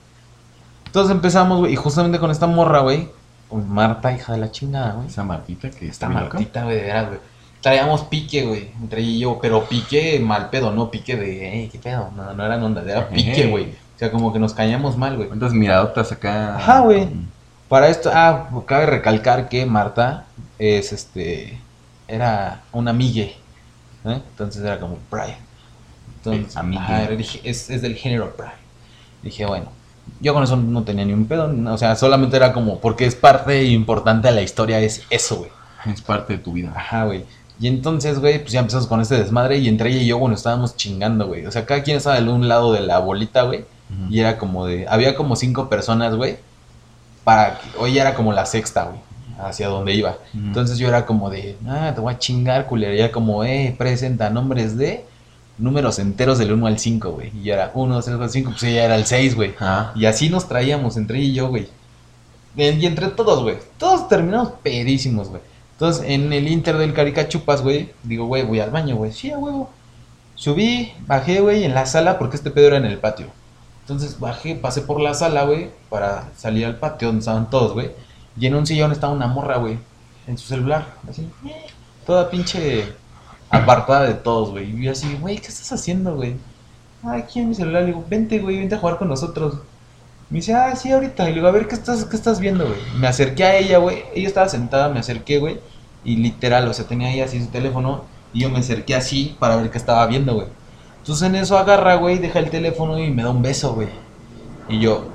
Entonces empezamos, güey. Y justamente con esta morra, güey. Marta, hija de la chingada, güey. Esa Martita que está. Martita, güey, de veras, güey. Traíamos pique, güey, entre ella y yo, pero pique mal pedo, no pique de, hey, qué pedo, no, no eran ondas, era pique, güey. O sea, como que nos cañamos mal, güey. ¿Cuántas miradotas acá? Ajá, güey. Para esto, ah, cabe recalcar que Marta es este. Era una amigue. ¿eh? Entonces era como Brian. Entonces, amigue. ajá, era- dije, es, es del género Brian. Dije, bueno, yo con eso no tenía ni un pedo. O sea, solamente era como, porque es parte importante de la historia, es eso, güey. Es parte de tu vida. Ajá, güey. Y entonces, güey, pues ya empezamos con este desmadre y entre ella y yo, bueno, estábamos chingando, güey. O sea, cada quien estaba de un lado de la bolita, güey. Y era como de. Había como cinco personas, güey. Para. Hoy era como la sexta, güey. Hacia donde iba. Entonces yo era como de. Ah, te voy a chingar, culera. Y era como, eh, presenta nombres de. Números enteros del 1 al 5, güey. Y yo era 1, 2, 3, 4, 5. Pues ella era el 6, güey. Y así nos traíamos entre ella y yo, güey. Y entre todos, güey. Todos terminamos pedísimos, güey. Entonces, en el inter del caricachupas, güey, digo, güey, voy al baño, güey. Sí, a huevo. Subí, bajé, güey, en la sala porque este pedo era en el patio. Entonces bajé, pasé por la sala, güey, para salir al patio donde estaban todos, güey. Y en un sillón estaba una morra, güey, en su celular, así, toda pinche apartada de todos, güey. Y yo así, güey, ¿qué estás haciendo, güey? Ah, aquí en mi celular, le digo, vente, güey, vente a jugar con nosotros. Me dice, ah, sí, ahorita. Y le digo, a ver, ¿qué estás, qué estás viendo, güey? Me acerqué a ella, güey. Ella estaba sentada, me acerqué, güey. Y literal, o sea, tenía ella así su teléfono. Y yo me acerqué así para ver qué estaba viendo, güey. Entonces en eso agarra, güey, deja el teléfono y me da un beso, güey. Y yo,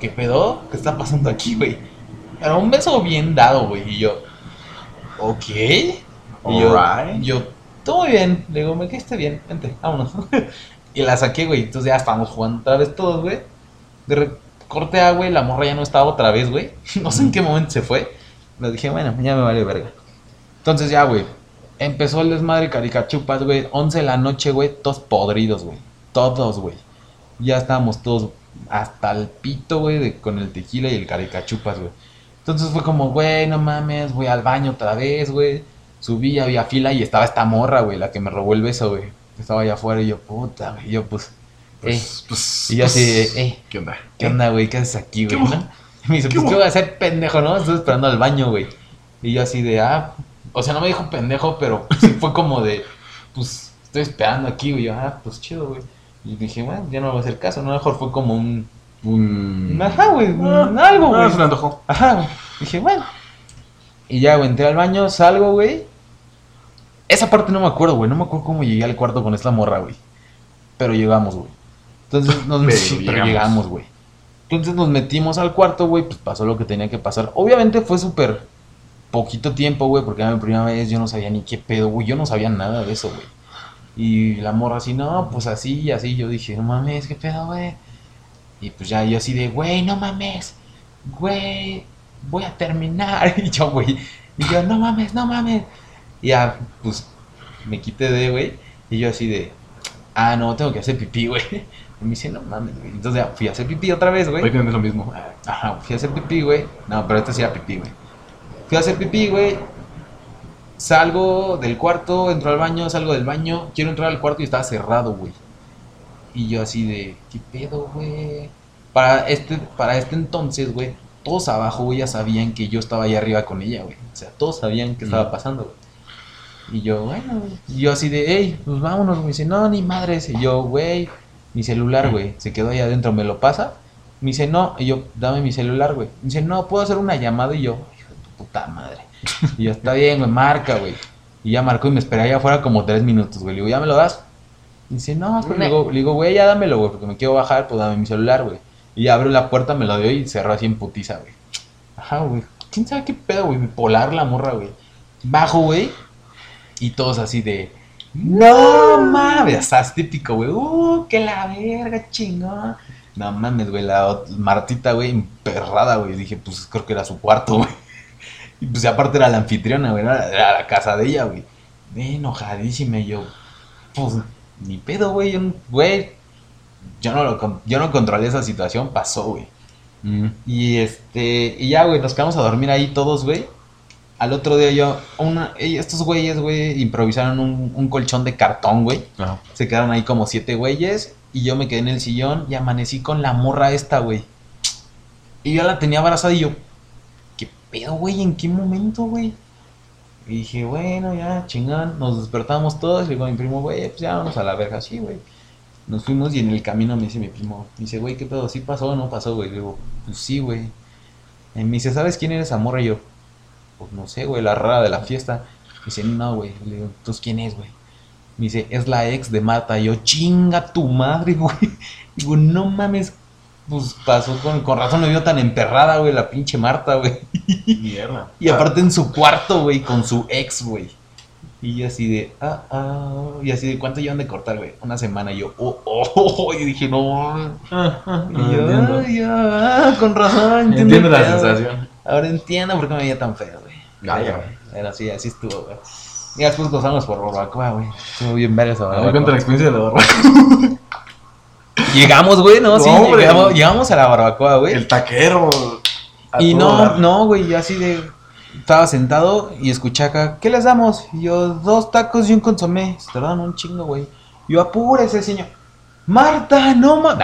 ¿qué pedo? ¿Qué está pasando aquí, güey? Era un beso bien dado, güey. Y yo, ok. Y yo, Alright. yo, todo bien. Le digo, me quedaste bien, vente, vámonos. y la saqué, güey. Entonces ya estábamos jugando otra vez todos, güey. De corte a, güey, la morra ya no estaba otra vez, güey. no sé en qué momento se fue. Le dije, bueno, ya me vale verga. Entonces ya, güey. Empezó el desmadre caricachupas, güey. 11 de la noche, güey. Todos podridos, güey. Todos, güey. Ya estábamos todos hasta el pito, güey, de- con el tequila y el caricachupas, güey. Entonces fue como, güey, no mames, voy al baño otra vez, güey. Subí, había fila y estaba esta morra, güey, la que me robó el beso, güey. Estaba allá afuera y yo, puta, güey. Y yo, pues, eh. Pues, pues, Y yo así pues, eh. ¿Qué onda? ¿Qué onda, güey? ¿Qué haces aquí, ¿Qué güey? no? Y me dice, ¿Qué pues, ¿qué voy a hacer, pendejo, no? Estoy esperando al baño, güey. Y yo así de, ah, o sea, no me dijo pendejo, pero sí fue como de, pues, estoy esperando aquí, güey. Yo, ah, pues, chido, güey. Y dije, bueno, ya no me voy a hacer caso, ¿no? Mejor fue como un, Un... ajá, güey, un Ah, algo, ah, güey. se me antojó. Ajá, güey. Dije, bueno. Y ya, güey, entré al baño, salgo, güey. Esa parte no me acuerdo, güey. No me acuerdo cómo llegué al cuarto con esta morra, güey. Pero llegamos, güey. Entonces nos Pero pero llegamos, güey. Entonces nos metimos al cuarto, güey. Pues pasó lo que tenía que pasar. Obviamente fue súper poquito tiempo, güey, porque era mi primera vez. Yo no sabía ni qué pedo, güey. Yo no sabía nada de eso, güey. Y la morra así, no, pues así así. Yo dije, no mames, qué pedo, güey. Y pues ya yo así de, güey, no mames, güey, voy a terminar. Y yo, güey, y yo, no mames, no mames. Y ya, pues, me quité de, güey. Y yo así de, ah, no, tengo que hacer pipí, güey. Y me dice, no mames, güey. Entonces ya fui a hacer pipí otra vez, güey. Es lo mismo. Ajá, fui a hacer pipí, güey. No, pero este sí era pipí, güey. Fui a hacer pipí, güey. Salgo del cuarto, entro al baño, salgo del baño. Quiero entrar al cuarto y estaba cerrado, güey. Y yo así de, ¿qué pedo, güey? Para este, para este entonces, güey, todos abajo, güey, ya sabían que yo estaba ahí arriba con ella, güey. O sea, todos sabían qué estaba Mm. pasando, güey. Y yo, bueno, güey. Y yo así de, hey, pues vámonos, güey. Dice, no, ni madres. Y yo, güey, mi celular, güey, se quedó ahí adentro, ¿me lo pasa? Me dice, no. Y yo, dame mi celular, güey. Me dice, no, ¿puedo hacer una llamada? Y yo, hijo de tu puta madre. Y yo, está bien, güey, marca, güey. Y ya marcó y me esperé allá afuera como tres minutos, güey. Le digo, ¿ya me lo das? Y dice, no, espera. Le digo, le digo, güey, ya dámelo, güey, porque me quiero bajar, pues dame mi celular, güey. Y ya abrió la puerta, me lo dio y cerró así en putiza, güey. Ajá, güey. ¿Quién sabe qué pedo, güey? Bipolar la morra, güey. Bajo, güey. Y todos así de. No mames, estás típico, güey. Uh, que la verga, chingón. No mames, güey, la Martita, güey, emperrada, güey. Dije, pues creo que era su cuarto, güey. Y pues aparte era la anfitriona, güey, era, era la casa de ella, güey. Enojadísima y yo, pues, ni pedo, güey. Yo, no- güey, yo no, lo, yo no controlé esa situación, pasó, güey. Mm. Y este, y ya, güey, nos quedamos a dormir ahí todos, güey. Al otro día yo, una, estos güeyes, güey, improvisaron un, un colchón de cartón, güey. Ajá. Se quedaron ahí como siete güeyes. Y yo me quedé en el sillón y amanecí con la morra esta, güey. Y yo la tenía abrazada y yo, ¿qué pedo, güey? ¿En qué momento, güey? Y dije, bueno, ya, chingón. Nos despertamos todos. Le digo a mi primo, güey, pues ya vamos a la verga, sí, güey. Nos fuimos y en el camino me dice mi primo, me dice, güey, ¿qué pedo? ¿Sí pasó o no pasó, güey? Le digo, pues sí, güey. Y me dice, ¿sabes quién eres esa morra? Y yo, pues no sé, güey, la rara de la fiesta. Me dice, no, güey. Le digo, ¿entonces quién es, güey? Me dice, es la ex de Marta. Y yo, chinga tu madre, güey. Digo, no mames. Pues pasó con, con razón me vio tan emperrada, güey, la pinche Marta, güey. Mierda. Y aparte en su cuarto, güey, con su ex, güey. Y yo así de, ah, ah. Y así de, ¿cuánto llevan de cortar, güey? Una semana. Y yo, oh, oh, oh. Y dije, no. Ah, ah, Y yo, entiendo. "Ay, ya, ah, con razón. Entiendo el la pedo". sensación. Ahora entiendo por qué me veía tan feo, güey. Ah, Pero, ya. güey, Pero sí, así estuvo, güey. Y después gozamos por barbacoa, güey. Estuvo bien ver A ver, cuenta la experiencia de la barbacoa. Llegamos, güey, no, sí, hombre. llegamos, llegamos a la barbacoa, güey. El taquero. Y no, dar. no, güey, yo así de. Estaba sentado y escuché acá, ¿qué les damos? Y yo, dos tacos y un consomé. Se tardaron un chingo, güey. Yo, apúrese, señor. Marta, no ma...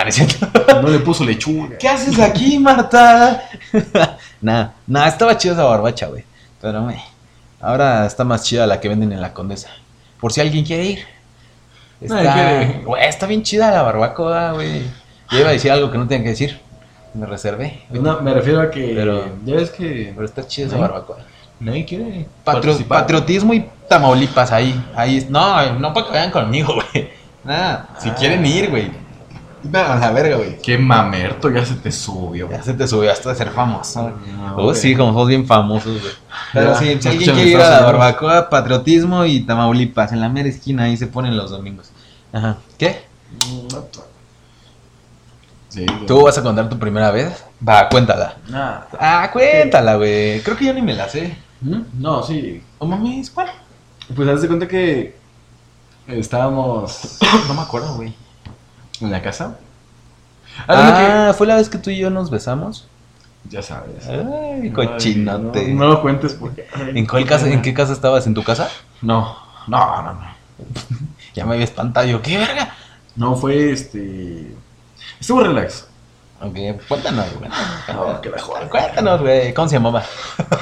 No le puso lechuga. ¿Qué haces aquí, Marta? nah, nah, estaba chida esa barbacha, güey. Pero, güey, ahora está más chida la que venden en la Condesa. Por si alguien quiere ir. Está, quiere. güey, está bien chida la barbacoa, güey. Yo iba a decir algo que no tenía que decir. Me reservé. No, me refiero a que. Pero- ya ves que. Pero está chida esa barbacoa. Nadie quiere. Patrio- patriotismo y Tamaulipas ahí. ahí no, no para que vayan conmigo, güey. Nada, si Ah. quieren ir, güey. Nada, a la verga, güey. Qué mamerto ya se te subió. Ya se te subió hasta de ser famoso. Ah, Oh, güey. sí, como somos bien famosos, güey. Pero Ya, sí, si alguien quiere ir a Estados la Unidos. barbacoa, patriotismo y Tamaulipas, en la mera esquina, ahí se ponen los domingos. Ajá. ¿Qué? Sí, güey. ¿Tú vas a contar tu primera vez? Va, cuéntala. Nah. Ah, cuéntala, güey. Creo que yo ni me la sé. ¿Mm? No, sí. ¿O mames? ¿Cuál? Pues haz de cuenta que estábamos No me acuerdo, güey. En la casa. Ah, ¿fue la vez que tú y yo nos besamos? que- ya sabes. Ay, cochinote. No, no lo cuentes porque. ¿En cuál casa? ¿En qué casa estabas? ¿En tu casa? No, no, no, no. Ya me había espantado. Yo, ¿qué verga? No, fue este. Estuvo relax. Ok, cuéntanos, güey. Que la joda. Cuéntanos, güey. ¿Cómo se llamaba?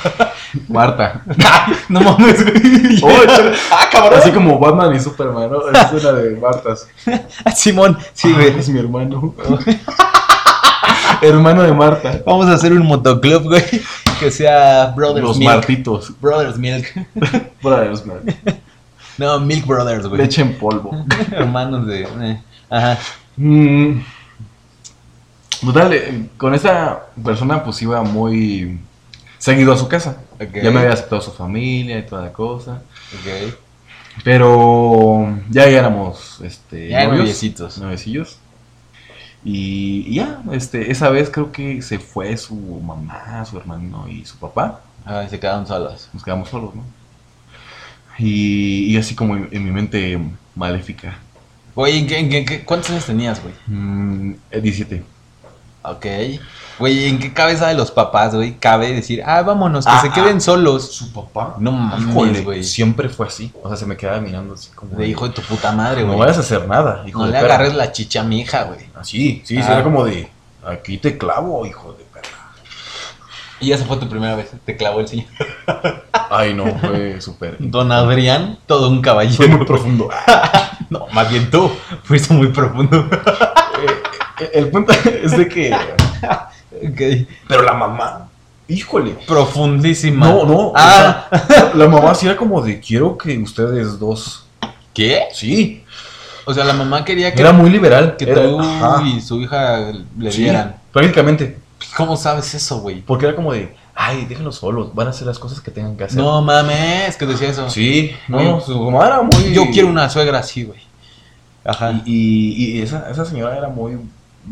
Marta. no mames, güey. Oh, ah, cabrón. Así como Batman y Superman, ¿no? Esa es la de Martas. Simón, sí, Ah, güey. Es mi hermano. hermano de Marta. Vamos a hacer un motoclub, güey. Que sea Brothers Los Milk. Martitos. Brothers Milk. Brothers, man. No, Milk Brothers, güey. Leche en polvo. Hermanos de. eh, Ajá. Mm. Total, eh, con esta persona pues iba muy seguido a su casa. Ya me había aceptado su familia y toda la cosa. Ok. Pero ya éramos este, Ya novios, noviecitos. noviecillos. Y, y ya, este, esa vez creo que se fue su mamá, su hermano y su papá. Ay, se quedaron solos. Nos quedamos solos, ¿no? Y, y así como en, en mi mente maléfica. Güey, ¿en qué, en qué- en qué- ¿cuántos años tenías, güey? Mm, eh, 17. Ok. Güey, ¿en qué cabeza de los papás, güey? Cabe decir, ah, vámonos, que Ah, se queden ah. solos. Su papá. No mames, güey. Siempre fue así. O sea, se me quedaba mirando así como. De hijo de tu puta madre, No güey. vayas a hacer nada, hijo No de le perra". agarres la chicha a mi hija, güey. Así, sí, sí, Ah. era como de. Aquí te clavo, hijo de perra. Y esa fue tu primera vez, te clavó el señor. Ay, no, fue súper. Don Adrián, todo un Fue caballero. muy profundo. No, más bien tú, fuiste muy profundo. El punto es de que. Pero la mamá. Híjole. Profundísima. No, no. Ah. o sea, la mamá sí era como de quiero que ustedes dos. ¿Qué? Sí. O sea, la mamá quería que, Era muy liberal. que Era- tú ajá, y su hija le sí, dieran. Prácticamente. ¿Cómo sabes eso, güey? Porque era como de. Ay, déjenlos solos. Van a hacer las cosas que tengan que hacer. No mames, que decía eso. Sí, no, Güey. su mamá era muy. Yo quiero una suegra así, güey. Ajá. Y, y- y esa, esa señora era muy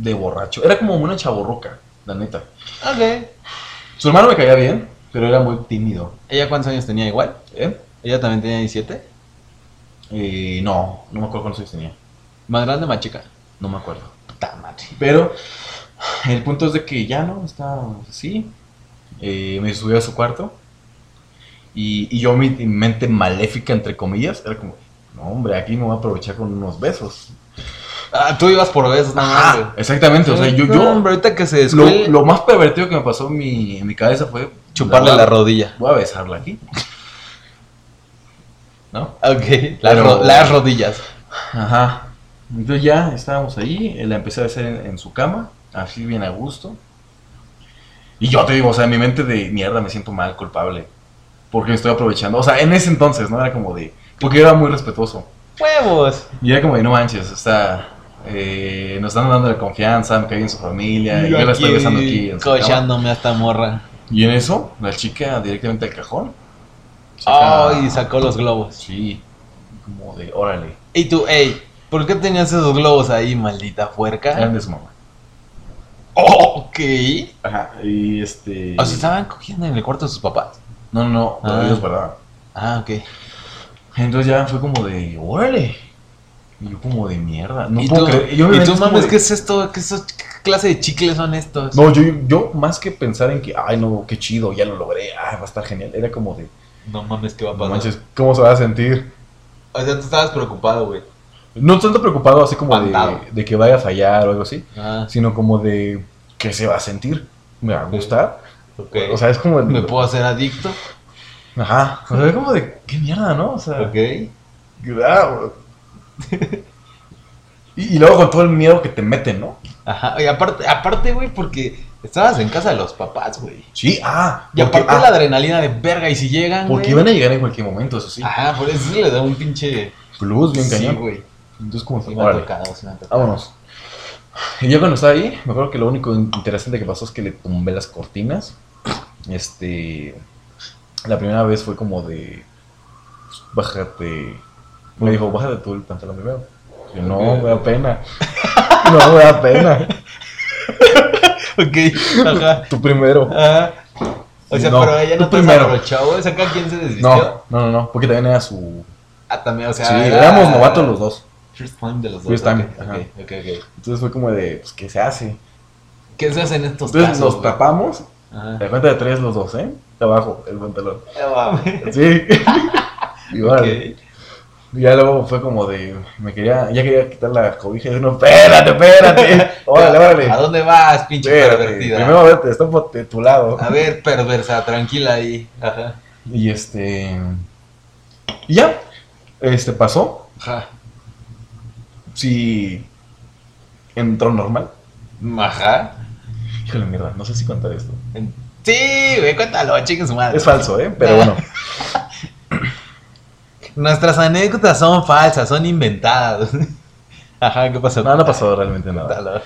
de borracho. Era como una chaborroca, la neta. Ok. Su hermano me caía bien, pero era muy tímido. ¿Ella cuántos años tenía igual? ¿Eh? ¿Ella también tenía 17? Eh, no, no me acuerdo cuántos años tenía. ¿Más grande, más chica? No me acuerdo. Puta madre. Pero el punto es de que ya no, está así. Eh, me subió a su cuarto. Y, y yo, mi mente maléfica, entre comillas, era como, no, hombre, aquí me voy a aprovechar con unos besos. Ah, tú ibas por besos, nada más, güey. exactamente, o sea, yo, No, yo hombre, ahorita que se lo, lo más pervertido que me pasó en mi, en mi cabeza fue chuparle la rodilla. Voy a besarla aquí. ¿No? Ok, las, Pero- ro- las rodillas. Ajá. Entonces ya estábamos ahí, la empecé a besar en, en su cama, así bien a gusto. Y yo te digo, o sea, en mi mente de mierda me siento mal, culpable. Porque me estoy aprovechando. O sea, en ese entonces, ¿no? Era como de. Porque yo era muy respetuoso. ¡Huevos! Y era como de, no manches, o sea, eh, nos están dando la confianza, me cae bien su familia, y yo la estoy besando aquí. En. Cochándome a esta morra. Y en eso, la chica directamente al cajón. saca- Ay, sacó los globos. Sí, como de, órale, Y tú, ey, ¿por qué tenías esos globos ahí, maldita puerca? eran de su mamá. Oh, ok. Ajá, y este. O sea, estaban cogiendo en el cuarto de sus papás. No, no, no, Ah. ellos, ¿verdad? Ah, ok. Entonces ya fue como de, órale. Y yo como de mierda. No ¿Y puedo tú, creer. Yo me y tú mames, de- ¿qué es esto? ¿Qué, qué clase de chicles son estos? No, yo, yo más que pensar en que, ay, no, qué chido, ya lo logré, ay, va a estar genial. Era como de, No mames, ¿qué va a no pasar? manches, ¿cómo se va a sentir? O sea, tú estabas preocupado, güey. No tanto preocupado así como de, de que vaya a fallar o algo así, Ah, sino como de que se va a sentir. ¿Me va a gustar? O sea, es como... ¿Me puedo hacer adicto? Ajá. O sea, es como de... ¿Qué mierda, no? O sea... Ok. ah. y, y luego con todo el miedo que te meten, ¿no? Ajá. Y aparte, aparte, güey, porque estabas en casa de los papás, güey. Sí, ah. Y porque- aparte ah, la adrenalina de verga, y si llegan, Porque güey. iban a llegar en cualquier momento, eso sí. Ajá, por eso le da un pinche. Plus, bien Sí, cañón. güey. Entonces, como Sí me tocado, sí me vámonos. Y yo cuando estaba ahí, me acuerdo que lo único interesante que pasó es que le tumbé las cortinas. Este. La primera vez fue como de. pues, Bájate. Me dijo, bájate tú el pantalón primero. Yo, no, Ok. me da pena. No, me da pena. Ok, ajá. Tú primero. Ajá. O sea, No, pero ella no te primero. abrochó, güey. O sea, ¿acá quién se desvistió? No, no, no, porque también era su. Ah, también, o sea. Sí, era- éramos novatos los dos. First time de los dos. First time, ok, ajá. ok, ok, ok. Entonces fue como de, pues, ¿qué se hace? ¿Qué se hace en estos Entonces casos? nos tapamos, Ajá. de cuenta de tres los dos, ¿eh? De abajo, el pantalón. Sí. Igual. Ok. Ya luego fue como de, me quería, ya quería quitar la cobija y no, espérate, espérate. Órale, órale. ¿A dónde vas, pinche Espérate. pervertida? Primero a ver, te estoy por tu lado. A ver, perversa, tranquila ahí. Ajá. Y este, y ya, este pasó. Ajá. Sí, entró normal. Ajá. Híjole, mierda, no sé si contar esto. Sí, güey, cuéntalo, su madre. Es falso, ¿eh? Pero bueno. Nuestras anécdotas son falsas, son inventadas. Ajá, ¿qué pasó? No, no pasó realmente nada.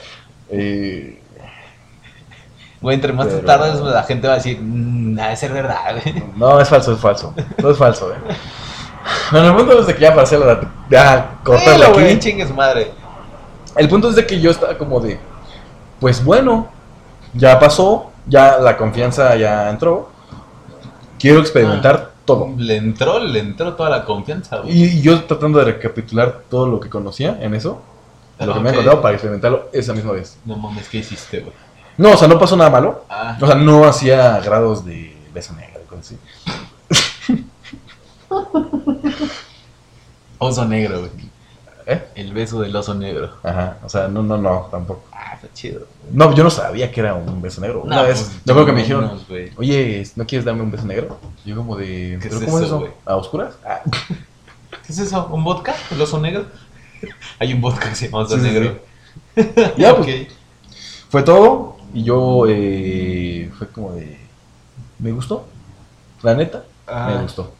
Eh, Güey, entre más Pero- tardes, la gente va a decir, mmm, ha de ser verdad, güey. no, es falso, es falso. No es falso, ¿eh? Bueno, el punto es de que ya pasé la... Ya, cortarle Dilo, aquí. güey, chingue su madre. El punto es de que yo estaba como de, pues bueno, ya pasó, ya la confianza ya entró, quiero experimentar todo. Le entró, le entró toda la confianza, güey. Y yo tratando de recapitular todo lo que conocía en eso, lo que me han contado para experimentarlo esa misma vez. No mames, ¿qué hiciste, güey? No, o sea, no pasó nada malo, Ah, o sea, no hacía grados de beso negro, cosas así. oso negro, güey. ¿Eh? El beso del oso negro. Ajá, o sea, no, no, no, tampoco. Ah, está chido. No, yo no sabía que era un beso negro. Una No, vez, pues, yo creo que me dijeron, menos, oye, ¿no quieres darme un beso negro? Yo como de, ¿Qué ¿pero es cómo es eso, güey? ¿A oscuras? Ah, ¿Qué es eso? ¿Un vodka? ¿El oso negro? Hay un vodka que se llama oso Sí, sí, negro. Ya, pues. Fue todo y yo eh, fue como de... Me gustó. La neta, Ah. me gustó.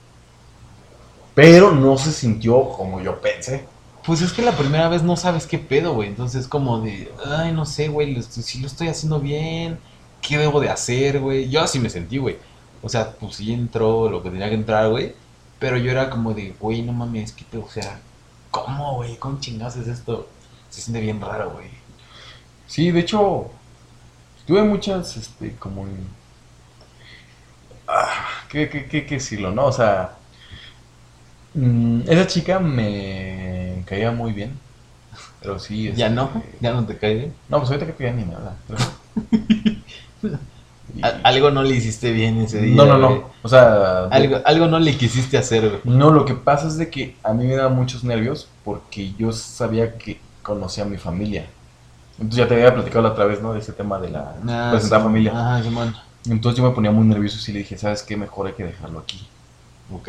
Pero no se sintió como yo pensé. Pues es que la primera vez no sabes qué pedo, güey. Entonces como de, ay, no sé, güey, si lo estoy haciendo bien, ¿qué debo de hacer, güey? Yo así me sentí, güey. O sea, pues sí entró lo que tenía que entrar, güey. Pero yo era como de, güey, no mames, ¿qué pedo? O sea, ¿cómo, güey? ¿Cómo chingados es esto? Se siente bien raro, güey. Sí, de hecho, tuve muchas, este, como... Ah, ¿qué, qué, qué, qué decirlo, no? O sea, mm, esa chica me caía muy bien. Pero sí... ¿Ya este, no? ¿Ya no te cae bien? No, pues ahorita que ya ni me habla. pero- Y- A- Algo no le hiciste bien ese día. No, no, güey. no. O sea, de- Algo, algo no le quisiste hacer, güey. no, lo que pasa es de que a mí me da muchos nervios porque yo sabía que conocía a mi familia. Entonces ya te había platicado la otra vez, ¿no? De ese tema de la Ah, presentar sí. familia. Ah. Entonces yo me ponía muy nervioso y le dije, ¿sabes qué? Mejor hay que dejarlo aquí. Ok.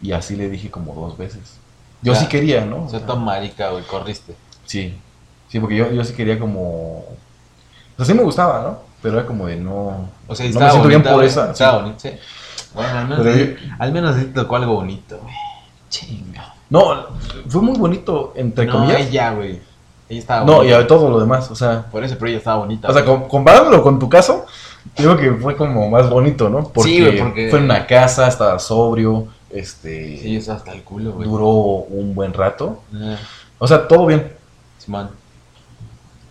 Y así le dije como dos veces. Yo sí quería, ¿no? O sea, tan marica, güey, corriste. sí. Sí, porque yo, yo sí quería como... O sea, sí me gustaba, ¿no? Pero era como de no... O sea, no me siento bien por esa. Estaba bonito, sí. Bueno, al menos, yo- al menos sí tocó algo bonito, güey. Chinga. No, fue muy bonito, entre no, comillas. ella, güey. Ella estaba No, y bonita. a todo lo demás, o sea... Por eso, pero ella estaba bonita. O sea, com- comparándolo con tu caso, digo que fue como más bonito, ¿no? Porque, Sí, güey, porque- fue en una casa, estaba sobrio, este... Sí, eso hasta el culo, güey. duró un buen rato. Eh, O sea, todo bien. Simón.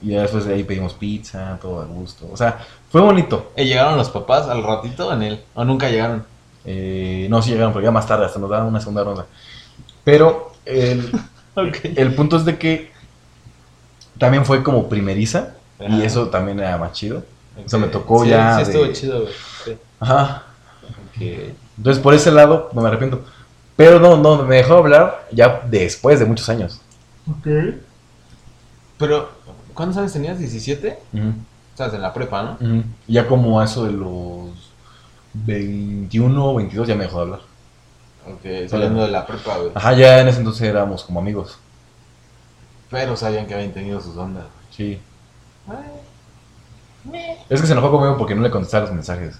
Y ya después de ahí pedimos pizza, todo a gusto. O sea, fue bonito. Eh, ¿Llegaron los papás al ratito en él? ¿O nunca llegaron? Eh, no, sí llegaron, pero ya más tarde, hasta nos daban una segunda ronda. Pero el, el punto es de que también fue como primeriza. Y eso también era más chido. Ok. O sea, me tocó Sí, ya Sí, estuvo de- chido, güey. Sí. Ajá. Ok. Entonces, por ese lado, no me arrepiento. Pero no, no, me dejó hablar ya después de muchos años. Ok. Pero, ¿cuántos años tenías? ¿17? Ujú, Estás en la prepa, ¿no? ujú. Ya como a eso de los 21 o 22 ya me dejó de hablar. Ok, saliendo de la prepa, güey. Ajá, ya en ese entonces éramos como amigos. Pero sabían que habían tenido sus ondas. Sí. Es que se enojó conmigo porque no le contestaba los mensajes.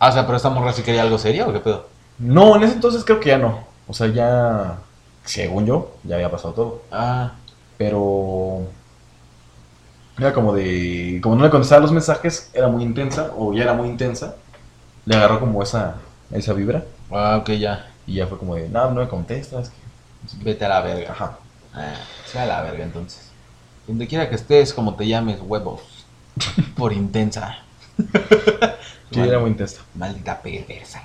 Ah, o sea, pero esta morra sí quería algo serio o qué pedo? No, en ese entonces creo que ya no. O sea, ya, según yo, ya había pasado todo. Ah, Pero era como de, como no le contestaba los mensajes, era muy intensa, o ya era muy intensa. Le agarró como esa, esa vibra. ah, ok, ya. Y ya fue como de, no, no me contestas. Vete a la verga. Ajá. Ah, sea a la verga entonces. Donde quiera que estés, como te llames, huevos. Por intensa. Sí, Mal- era muy intensa. Maldita perversa.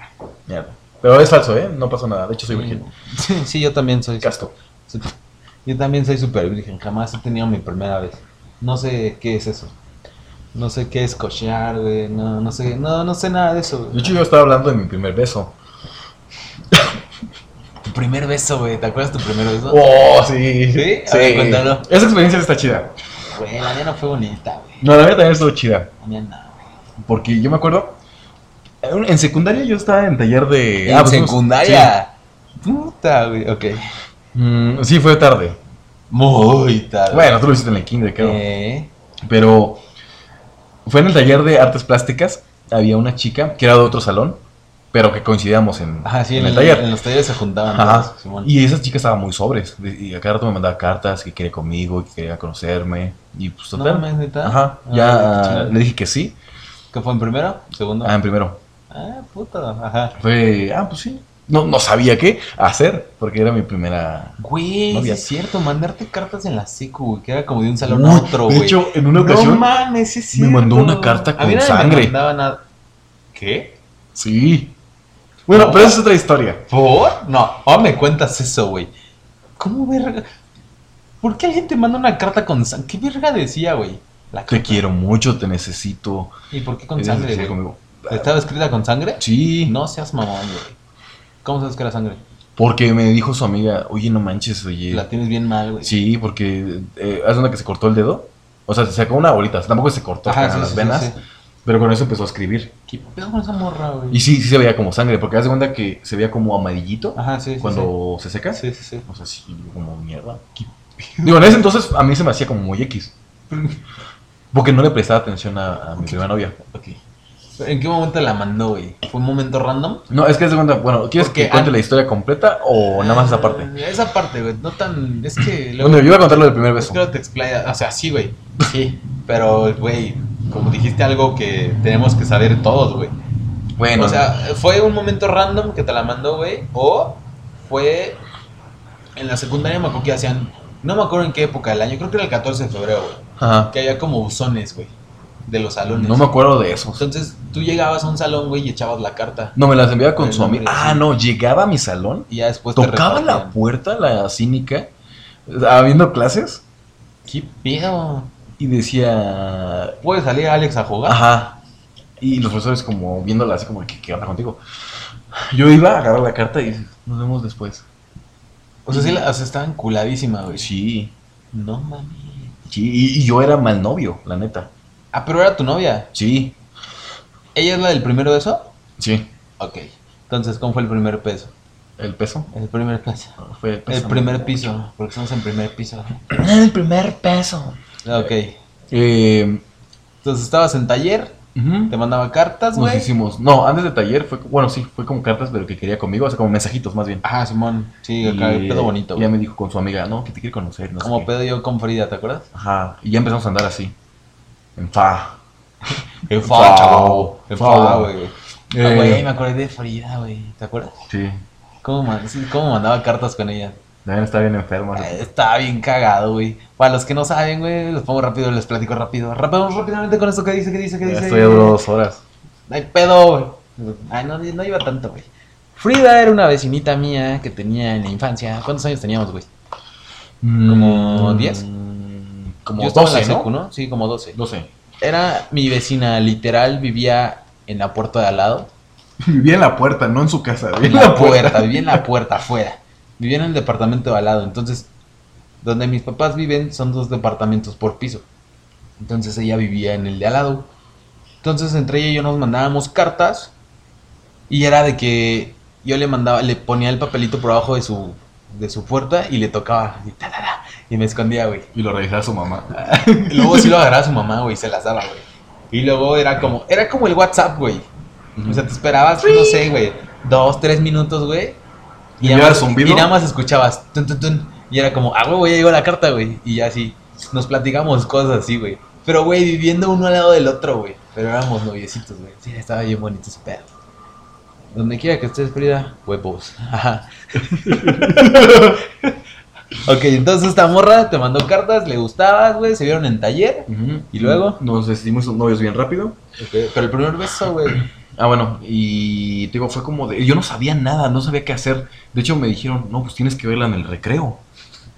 Mierda. Pero es falso, ¿eh? No pasó nada. De hecho, soy virgen. Sí, sí, yo también soy. Casco. Yo también soy super virgen. Jamás he tenido mi primera vez. No sé qué es eso. No sé qué es cochear, güey. No, no sé, no, no sé nada de eso, De hecho, yo estaba hablando de mi primer beso. Tu primer beso, güey. ¿Te acuerdas tu primer beso? Oh, sí. ¿Sí? A ver, cuéntalo. Esa experiencia está chida. Güey, la mía no fue bonita, güey. No, la mía también estuvo chida. La mía no. Porque yo me acuerdo. En secundaria yo estaba en taller de. En ah, pues, secundaria. Puta, güey. Ok. Sí. Mm, sí, fue tarde. Muy tarde. Bueno, tú lo hiciste en el kinder, creo. Eh, Pero fue en el taller de artes plásticas. Había una chica que era de otro salón, pero que coincidíamos en, Ajá, sí, en en, el el- taller. en los talleres se juntaban Ajá. todos. Y esa chica estaba muy sobres. Y a cada rato me mandaba cartas que quería conmigo, que quería conocerme. Y pues No total. ¿neta? Ajá. Ah, Ya chingón. le dije que sí. ¿Qué fue en primero? ¿Segundo? Ah, en primero. Ah, puta. Ajá. Fue, ah, pues sí. No, no sabía qué hacer, porque era mi primera. Güey, sí es cierto, mandarte cartas en la secu, güey, que era como de un salón Uy, a otro, de güey. hecho, en una No ocasión mames, sí es me mandó una carta A mí con nadie me sangre. nada. ¿Qué? Sí. Bueno, No. pero esa es otra historia. ¿Por? No, ahora me cuentas eso, güey. ¿Cómo verga? ¿Por qué alguien te manda una carta con sangre? ¿Qué verga decía, güey? La Te quiero mucho, te necesito. ¿Y por qué con Eres sangre, güey? conmigo. ¿Estaba escrita con sangre? Sí. No seas mamón, güey. ¿Cómo sabes que era sangre? Porque me dijo su amiga, oye, no manches, oye. La tienes bien mal, güey. Sí, porque eh, haz una que se cortó el dedo. O sea, se sacó una bolita. Tampoco se cortó Ajá, sí, las sí, venas. sí. Pero con eso empezó a escribir. ¿Qué pedo con esa morra, güey? Y sí, sí se veía como sangre. Porque haz de cuenta que se veía como amarillito Ajá, cuando se seca. Sí, sí, sí. O sea, sí, como mierda. Digo, en ese entonces a mí se me hacía como muy X. Porque no le prestaba atención a, a mi primera novia. Ok. ¿Pero ¿En qué momento la mandó, güey? ¿Fue un momento random? No, es que de cuenta, bueno, ¿quieres Porque que cuente an- la historia completa o nada más esa parte? Ah, Esa parte, güey. No tan. Es que. luego- Bueno, yo iba a contar lo del primer Es beso. que no te explaya. O sea, sí, güey. Sí. Pero, güey, como dijiste algo que tenemos que saber todos, güey. Bueno, O sea, ¿fue un momento random que te la mandó, güey? ¿O fue en la secundaria? Me acuerdo que hacían. No me acuerdo en qué época del año, creo que era el 14 de febrero, güey. ajá. Que había como buzones, güey. De los salones. No me acuerdo de eso. Entonces tú llegabas a un salón, güey, y echabas la carta. No, me las enviaba con su nombre, Ah, sí. no, llegaba a mi salón, Y ya después te tocaba la puerta, la cínica, habiendo clases, ¿Qué pedo? y decía, ¿Puede salir Alex a jugar? ajá. Y los profesores como viéndola así como, ¿qué, qué onda contigo? Yo iba a agarrar la carta y nos vemos después. O sea, sí, la, o sea, estaba enculadísima, güey. Sí, No mames. sí, y, y yo era mal novio, la neta. Ah, pero era tu novia. Sí, ¿Ella es la del primero de eso? sí. Ok. Entonces, ¿cómo fue el primer peso? ¿El peso? El primer peso. Fue el peso. El primer piso, porque estamos en primer piso. El primer peso. Ok. Eh, Entonces estabas en taller, ujú. te mandaba cartas, Nos güey. hicimos, no, antes de taller fue, bueno, sí, fue como cartas, pero que quería conmigo, o sea, como mensajitos más bien. Ajá, Simón. Sí, acá, pedo bonito, y ya güey. me dijo con su amiga, no, que te quiere conocer, no sé Como qué. pedo yo con Frida, ¿te acuerdas? Ajá, y ya empezamos a andar así, en fa. El fa, chavo. El fa, güey. Ah, Eh. güey, me acordé de Frida, güey. ¿Te acuerdas? Sí, ¿Cómo, man- cómo mandaba cartas con ella? También está bien enferma. Eh, Estaba bien cagado, güey. Para los que no saben, güey, los pongo rápido, les platico rápido. Rápido, rápidamente con esto que dice, que dice, que Ya dice. estoy a dos horas. No hay pedo, güey. Ay, no, no iba tanto, güey. Frida era una vecinita mía que tenía en la infancia. ¿Cuántos años teníamos, güey? ¿Como Mm, 10? Como Yo estaba en 12, la ¿no? secu, ¿no? Sí, como 12. 12. Era mi vecina, literal, vivía en la puerta de al lado. Vivía en la puerta, no en su casa, vivía En la puerta, vivía en la puerta, afuera. Vivía en el departamento de al lado. Entonces, donde mis papás viven son dos departamentos por piso. Entonces ella vivía en el de al lado. Entonces entre ella y yo nos mandábamos cartas y era de que yo le mandaba, le ponía el papelito por abajo de su, de su puerta y le tocaba y, ta, ta, ta, y me escondía, güey. Y lo revisaba su mamá. Luego sí lo agarraba su mamá, güey, y se las daba, güey. Y luego era como, era como el WhatsApp, güey. O sea, te esperabas, no sé, güey, dos, tres minutos, güey. ¿Y nada más- zumbido? y nada más escuchabas, tun, tun, tun, y era como, ah, güey, ya llegó la carta, güey. Y ya así, nos platicamos cosas así, güey. Pero, güey, viviendo uno al lado del otro, güey. Pero éramos noviecitos, güey. Sí, estaba bien bonito ese pedo. Donde quiera que estés, Frida, huevos. Ajá. ok, entonces esta morra te mandó cartas, le gustabas, güey, se vieron en taller. ¿Y luego? Nos decidimos novios bien rápido. Pero el primer beso, güey. Ah, bueno, y te digo, fue como de. Yo no sabía nada, no sabía qué hacer. De hecho, me dijeron, no, pues tienes que verla en el recreo.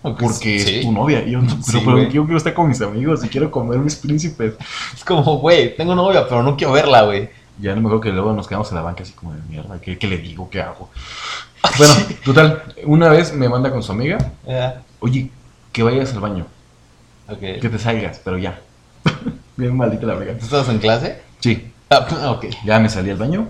Porque Sí. es tu novia. Y yo, no, Sí, pero, pero yo quiero estar con mis amigos y quiero comer mis príncipes. Es como, güey, tengo novia, pero no quiero verla, güey. Ya no me acuerdo que luego nos quedamos en la banca así como de mierda. ¿Qué, qué le digo? ¿Qué hago? Bueno, total, una vez me manda con su amiga, oye, que vayas al baño, que te salgas, pero ya. Bien maldita la amiga. ¿Tú estabas en clase? Sí, Ah, ok. ya me salí al baño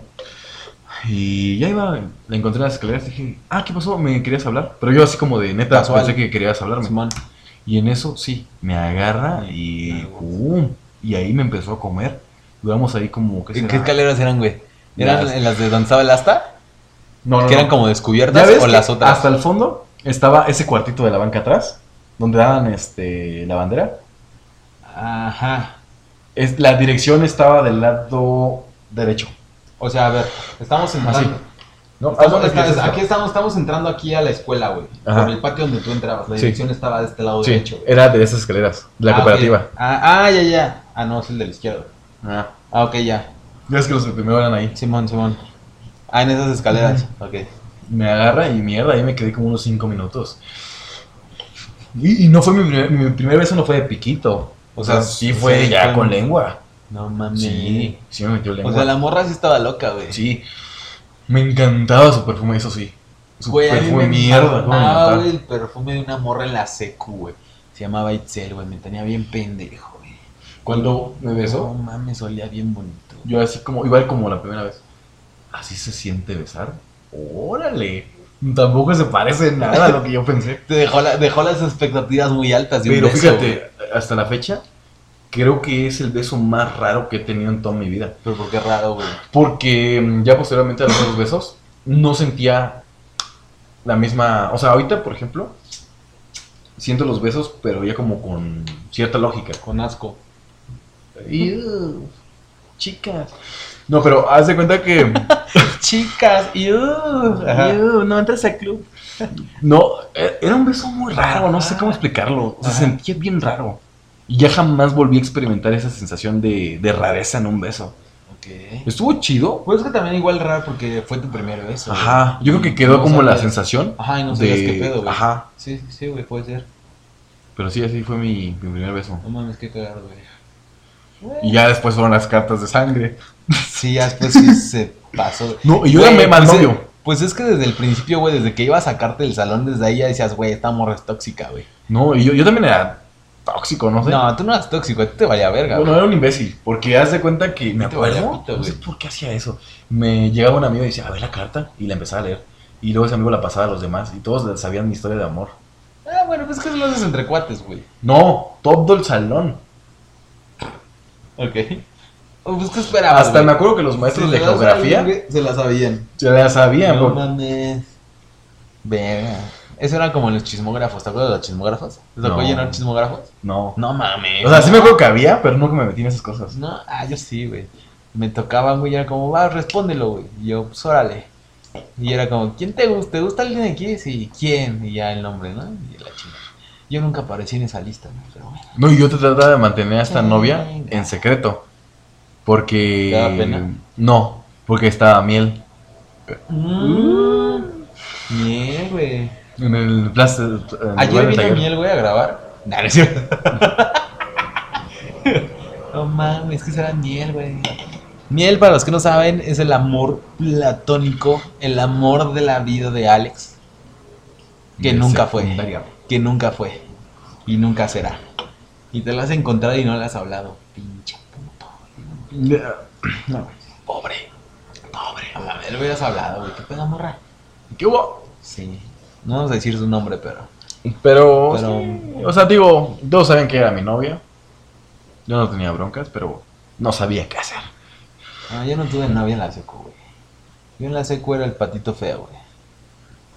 y ya iba, la encontré en las escaleras y dije, ah, ¿qué pasó? ¿Me querías hablar? Pero yo así como de neta, Casual. pensé que querías hablarme. Simón. Y en eso, sí, me agarra y ¡pum! Y ahí me empezó a comer. Duramos ahí como, ¿qué ¿Qué, será? qué escaleras eran, güey? ¿Eran Las- en las de donde estaba el asta? No, no, ¿Que eran no. como ¿Ya descubiertas ves o que las otras? Hasta el fondo estaba ese cuartito de la banca atrás, donde daban este, la bandera. Ajá. Es, la dirección estaba del lado derecho. O sea, a ver, estamos entrando. Así. ¿no? Estamos- es aquí estamos, estamos entrando aquí a la escuela, güey. Por el patio donde tú entrabas. La Sí. dirección estaba de este lado Sí, derecho, güey. era de esas escaleras, de la Ah, cooperativa. Ah, ah, ya, ya. Ah, no, es el de la izquierda. Ah. Ah, ok, ya. Ya es que los de primero eran ahí. Simón, Simón. Ah, en esas escaleras. Ok. Me agarra y mierda, ahí me quedé como unos 5 minutos. Y, y no fue mi primer, mi primer beso, no fue de piquito. O sea, sí fue sí, ya con lengua. No mames. Sí, sí me metió lengua. O sea, la morra sí estaba loca, güey. Sí. Me encantaba su perfume, eso sí. Su Güey, perfume me mierda. encantaba. güey, el perfume de una morra en la secu, güey. Se llamaba Itzel, güey. Me tenía bien pendejo, güey. Cuando me No besó, mames, olía bien bonito. yo así como, igual como la primera vez. ¿Así se siente besar? Órale. Tampoco se parece nada a lo que yo pensé. Te dejó, la- dejó las expectativas muy altas de un Pero beso, fíjate, hasta la fecha, creo que es el beso más raro que he tenido en toda mi vida. Pero por qué raro, güey. Porque mm, ya posteriormente a los otros besos, no sentía la misma. O sea, ahorita, por ejemplo, siento los besos, pero ya como con cierta lógica. Con asco. Iu, chicas. No, pero haz de cuenta que. Chicas, y no entras al club. No, e- era un beso muy raro, no sé cómo explicarlo. Se sentía bien raro. Y ya jamás volví a experimentar esa sensación de, de rareza en un beso. Ok. Estuvo chido. Pues es que también igual raro porque fue tu primer beso. Ajá. Yo creo que quedó No como la sensación. Ajá, y no sabías de- qué pedo, güey. Ajá. Sí, sí, sí, güey, puede ser. Pero sí, así fue mi, mi primer beso. No mames, qué cagado, güey. Y ya después fueron las cartas de sangre. Sí, ya después sí se pasó. No, y yo Güey, llamé mal pues, novio. Pues es que desde el principio, güey, desde que iba a sacarte del salón, desde ahí ya decías, güey, esta morra es tóxica, güey. No, y yo, yo también era tóxico, no sé. No, tú no eras tóxico, a ti te valía verga, Bueno, güey. era un imbécil, porque haz de cuenta que me acuerdo, pito, no sé por qué hacía eso. Me llegaba un amigo y decía, a ver la carta, y la empezaba a leer. Y luego ese amigo la pasaba a los demás, y todos sabían mi historia de amor. Ah, bueno, pues es que eso lo haces entre cuates, güey. No, todo el salón. Ok. Pues que esperabas, Hasta güey? me acuerdo que los maestros de geografía Se la sabían. se la sabían. No mames. Verga. Eso era como en los chismógrafos, ¿te acuerdas de los chismógrafos? ¿Te tocó No. llenar chismógrafos? No. No mames. O sea, sí me acuerdo que había, pero nunca me metí en esas cosas. No, ah, yo sí, güey. Me tocaban, güey, y era como, va, respóndelo, güey. Y yo, pues órale. Y era como, ¿quién te gusta? ¿Te gusta alguien aquí? Sí, ¿quién? Y ya el nombre, ¿no? Y la. Yo nunca aparecí en esa lista, güey, pero bueno. No, y yo te trataba de mantener a esta novia en secreto. Porque. ¿Te daba pena? No, porque estaba miel. Mm. Miel, güey. En el plaza. Ayer del vino. Miel, güey, a grabar. Nah, no es cierto. no mames, que será Miel, güey. Miel, para los que no saben, es el amor platónico, el amor de la vida de Alex. Que De nunca fue. Que nunca fue. y nunca será. Y te la has encontrado y no le has hablado. Pinche puto. No. Pobre. Pobre. A ver, le hubieras hablado, güey. ¿Qué pedo, morra? ¿Qué hubo? Sí. No vamos a decir su nombre, pero. Pero, Pero- sí, o sea, digo, todos saben que era mi novia. Yo no tenía broncas, pero no sabía qué hacer. Ah, yo no tuve novia en la secu, güey. Yo en la secu era el patito feo, güey.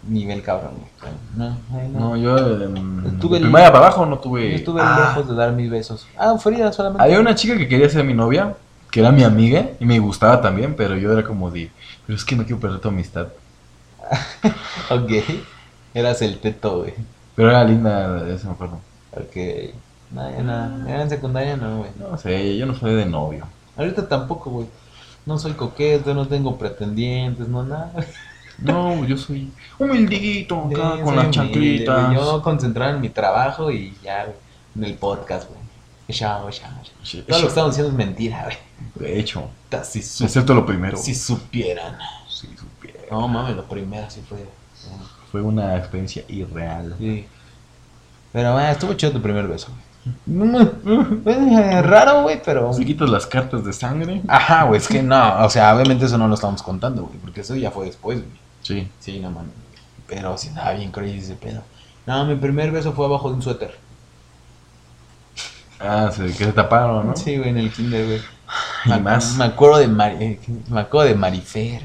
Nivel cabrón, güey. No, no. No, yo Estuve de primaria el- para abajo no tuve. Yo estuve Ah, lejos de dar mis besos. Ah, Frida solamente. Había una chica que quería ser mi novia, que era mi amiga y me gustaba también, pero yo era como de, pero es que no quiero perder tu amistad. Ok. Eras el teto, güey. Pero era linda, eso me acuerdo. Ok. No, nada. Era en secundaria, no, güey. No sé, yo no soy de novio. Ahorita tampoco, güey. No soy coqueto, no tengo pretendientes, no nada. No, yo soy humildito acá Sí, con las chanclitas. Yo concentrado en mi trabajo y ya, güey. En el podcast, güey. Chao. Sí, Todo lo que estamos diciendo es mentira, güey. De hecho, Si, excepto lo primero. si supieran. Sí, supiera. No mames, lo primero sí fue. Fue una experiencia irreal. Sí. Pero bueno, estuvo chido tu primer beso, güey. Eh, Raro, güey, pero. Si quitas las cartas de sangre. Ajá, güey, es que no, o sea, obviamente eso no lo estamos contando, güey, porque eso ya fue después, güey. Sí. Sí, no mames. Pero sí estaba bien crazy ese pedo. No, mi primer beso fue abajo de un suéter. Ah, se, que se taparon, ¿no? Sí, güey, en el kinder, güey. Y Me, más. me acuerdo de Mari, eh, me acuerdo de Marifer,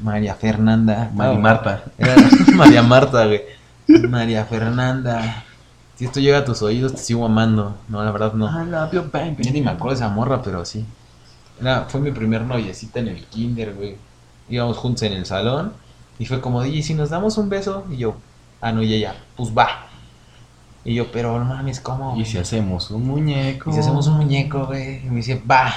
María Fernanda. Mari No, Marta. era María Marta, güey. María Fernanda. Si esto llega a tus oídos, te sigo amando. No, la verdad no. I love you, baby. Yo ni me acuerdo de esa morra, pero sí. Era, fue mi primer noviecita en el kinder, güey. Íbamos juntos en el salón. Y fue como, y si nos damos un beso. Y yo, ah, no, y ella, pues va. Y yo, pero no mames, ¿cómo? Y si hacemos un muñeco. Y si hacemos un muñeco, güey. Y me dice, va.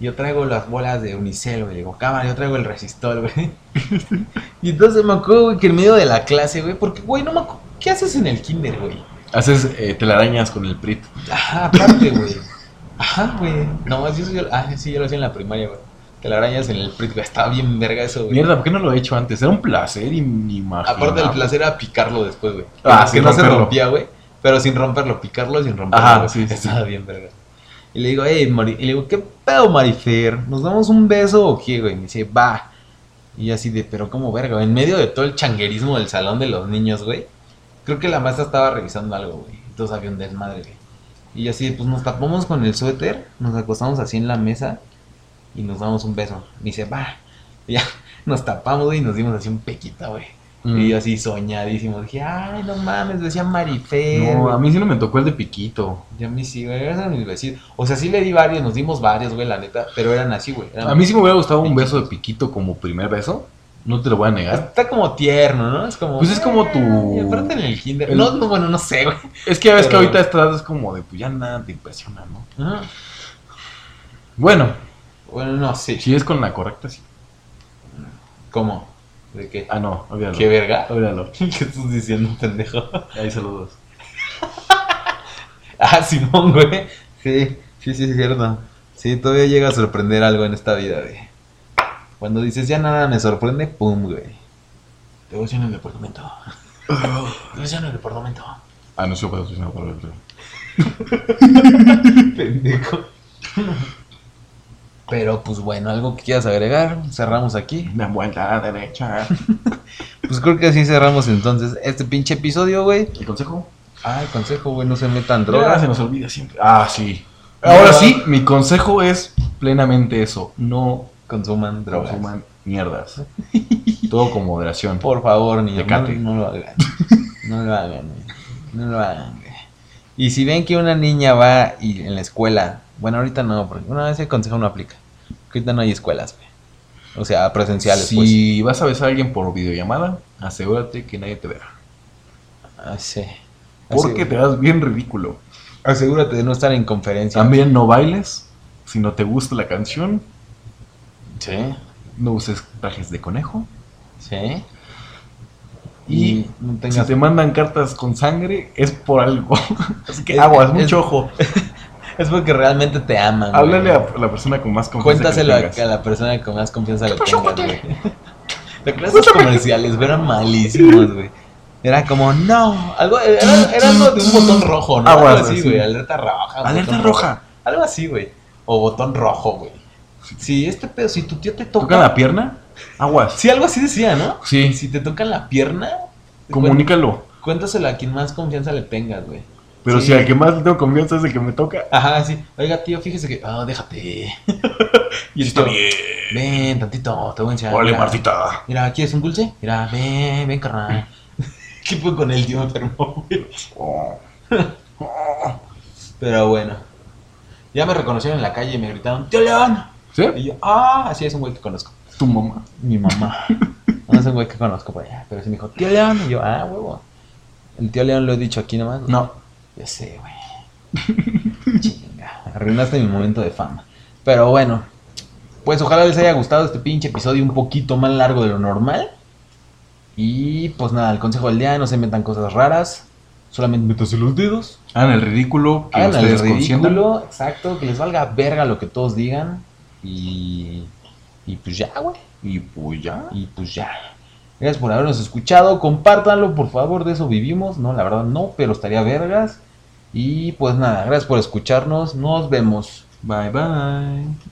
Yo traigo las bolas de Unicel, güey. Digo, cámara, yo traigo el resistor, güey. y entonces me acuerdo, güey, que en medio de la clase, güey, porque, güey, no me acuerdo. ¿Qué haces en el kinder, güey? Haces eh, telarañas con el prit. Ajá, aparte, güey. Ajá, güey. No, eso yo, ah, sí, yo lo hacía en la primaria, güey. Te la arañas en el prit, güey. Estaba bien verga eso, güey. Mierda, ¿por qué no lo he hecho antes? Era un placer inimaginable. Aparte, el placer era picarlo después, güey. Ah, que no se rompía, güey. Pero sin romperlo, picarlo sin romperlo. Ajá, sí, sí, Estaba bien verga. Y le digo, hey, Mari... y le digo, ¿qué pedo, Marifer? ¿Nos damos un beso o qué, güey? Y me dice, va. Y así de, pero como verga, güey. En medio de todo el changuerismo del salón de los niños, güey. Creo que la maestra estaba revisando algo, güey. Entonces había un desmadre, güey. Y así de, pues nos tapamos con el suéter, nos acostamos así en la mesa y nos damos un beso. Me dice, va. Ya nos tapamos, güey, y nos dimos así un pequita, güey. Mm. Y yo así soñadísimo. Dije, ay, no mames, decía Marifer. No, a mí sí no me tocó el de piquito. Y a mí sí, güey, eran mis vecinos. O sea, sí le di varios, nos dimos varios, güey, la neta. Pero eran así, güey. A mí sí me hubiera gustado un beso de piquito como primer beso. No te lo voy a negar. Está como tierno, ¿no? Es como. Pues es como tu- "Ay", aparte en el kinder. el- No, no, bueno, no sé, güey. Es que ya ves que ahorita estás es como de, pues ya nada te impresiona, ¿no? Bueno, Bueno, no, sí. si es con la correcta, sí. ¿Cómo? ¿De qué? Ah, no, olvídalo. ¿Qué verga? Olvídalo. ¿Qué estás diciendo, pendejo? Ahí saludos. Ah, Simón, güey. Sí, sí, sí, es cierto. Sí, todavía llega a sorprender algo en esta vida, güey. Cuando dices ya nada me sorprende, pum, güey. Te voy a en el departamento. Te voy a en el departamento. Ah, no, decir nada, pero- pero- Pendejo. Pero pues bueno, algo que quieras agregar, cerramos aquí. De vuelta a la derecha. Pues creo que así cerramos entonces este pinche episodio, güey. ¿El consejo? Ah, el consejo, güey, no se metan Drogas se nos olvida siempre. Ah, sí. Ahora sí, mi consejo es plenamente eso. No Consuman drogas. consuman mierdas. Todo con moderación. Por favor, niños, no, no lo hagan. No lo hagan, güey. No lo hagan, güey. Y si ven que una niña va y en la escuela, bueno, ahorita no, porque una vez el consejo no aplica. Ahorita no hay escuelas, güey. O sea, presenciales, pues. Si vas a besar a alguien por videollamada, asegúrate que nadie te vea. Ah, sí. Porque te das bien ridículo. Asegúrate de no estar en conferencia. También no bailes. Si no te gusta la canción, Sí, no uses trajes de conejo. sí. Y Y no Si te mandan cartas con sangre, es por algo. Así que Es- aguas, es- mucho ojo. Es porque realmente te aman. Háblale güey. a la persona con más confianza. Cuéntaselo que a, la persona con más confianza le pasó, tengas, güey. Los clases comerciales, eran malísimos, güey. Era como, no, algo, era, era algo de un botón rojo, ¿no? Aguas, algo así, sí. güey, alerta roja. Alerta roja. Algo así, güey. O botón rojo, güey. Si este pedo, si tu tío te toca. ¿Toca la pierna? Aguas. Sí, algo así decía, ¿no? Sí. Si te tocan la pierna, Comunícalo. cuéntaselo a quien más confianza le tengas, güey. Pero Sí. si al que más le tengo confianza es el que me toca. Ajá, sí. Oiga, tío, fíjese que. Ah, déjate. y el tío, Ven, tantito, te voy a enseñar. Mira. Martita. Mira, ¿quieres un dulce? Mira, ven, ven, carnal. ¿Qué fue con el tío enfermo, güey? Oh. Oh. Pero bueno. Ya me reconocieron en la calle y me gritaron, ¡Tío León! ¿Sí? Y yo, ah, así es un güey que conozco. Tu mamá. Mi mamá. No es un güey que conozco por allá. Pero sí me dijo, ¡Tío León! Y yo, ah, huevo. El tío León lo he dicho aquí nomás. No. Ya sé, güey. Chinga. Arruinaste mi momento de fama. Pero bueno. Pues ojalá les haya gustado este pinche episodio un poquito más largo de lo normal. Y pues nada, el consejo del día, no se metan cosas raras. Solamente métanse los dedos. Hagan el ridículo, que Hagan el ridículo, exacto, que les valga verga lo que todos digan. Y. Y pues ya, güey. Y pues ya. Y pues ya. Gracias por habernos escuchado. Compártanlo, por favor. De eso vivimos. No, la verdad no, pero estaría vergas. Y pues nada, gracias por escucharnos. Nos vemos. Bye bye.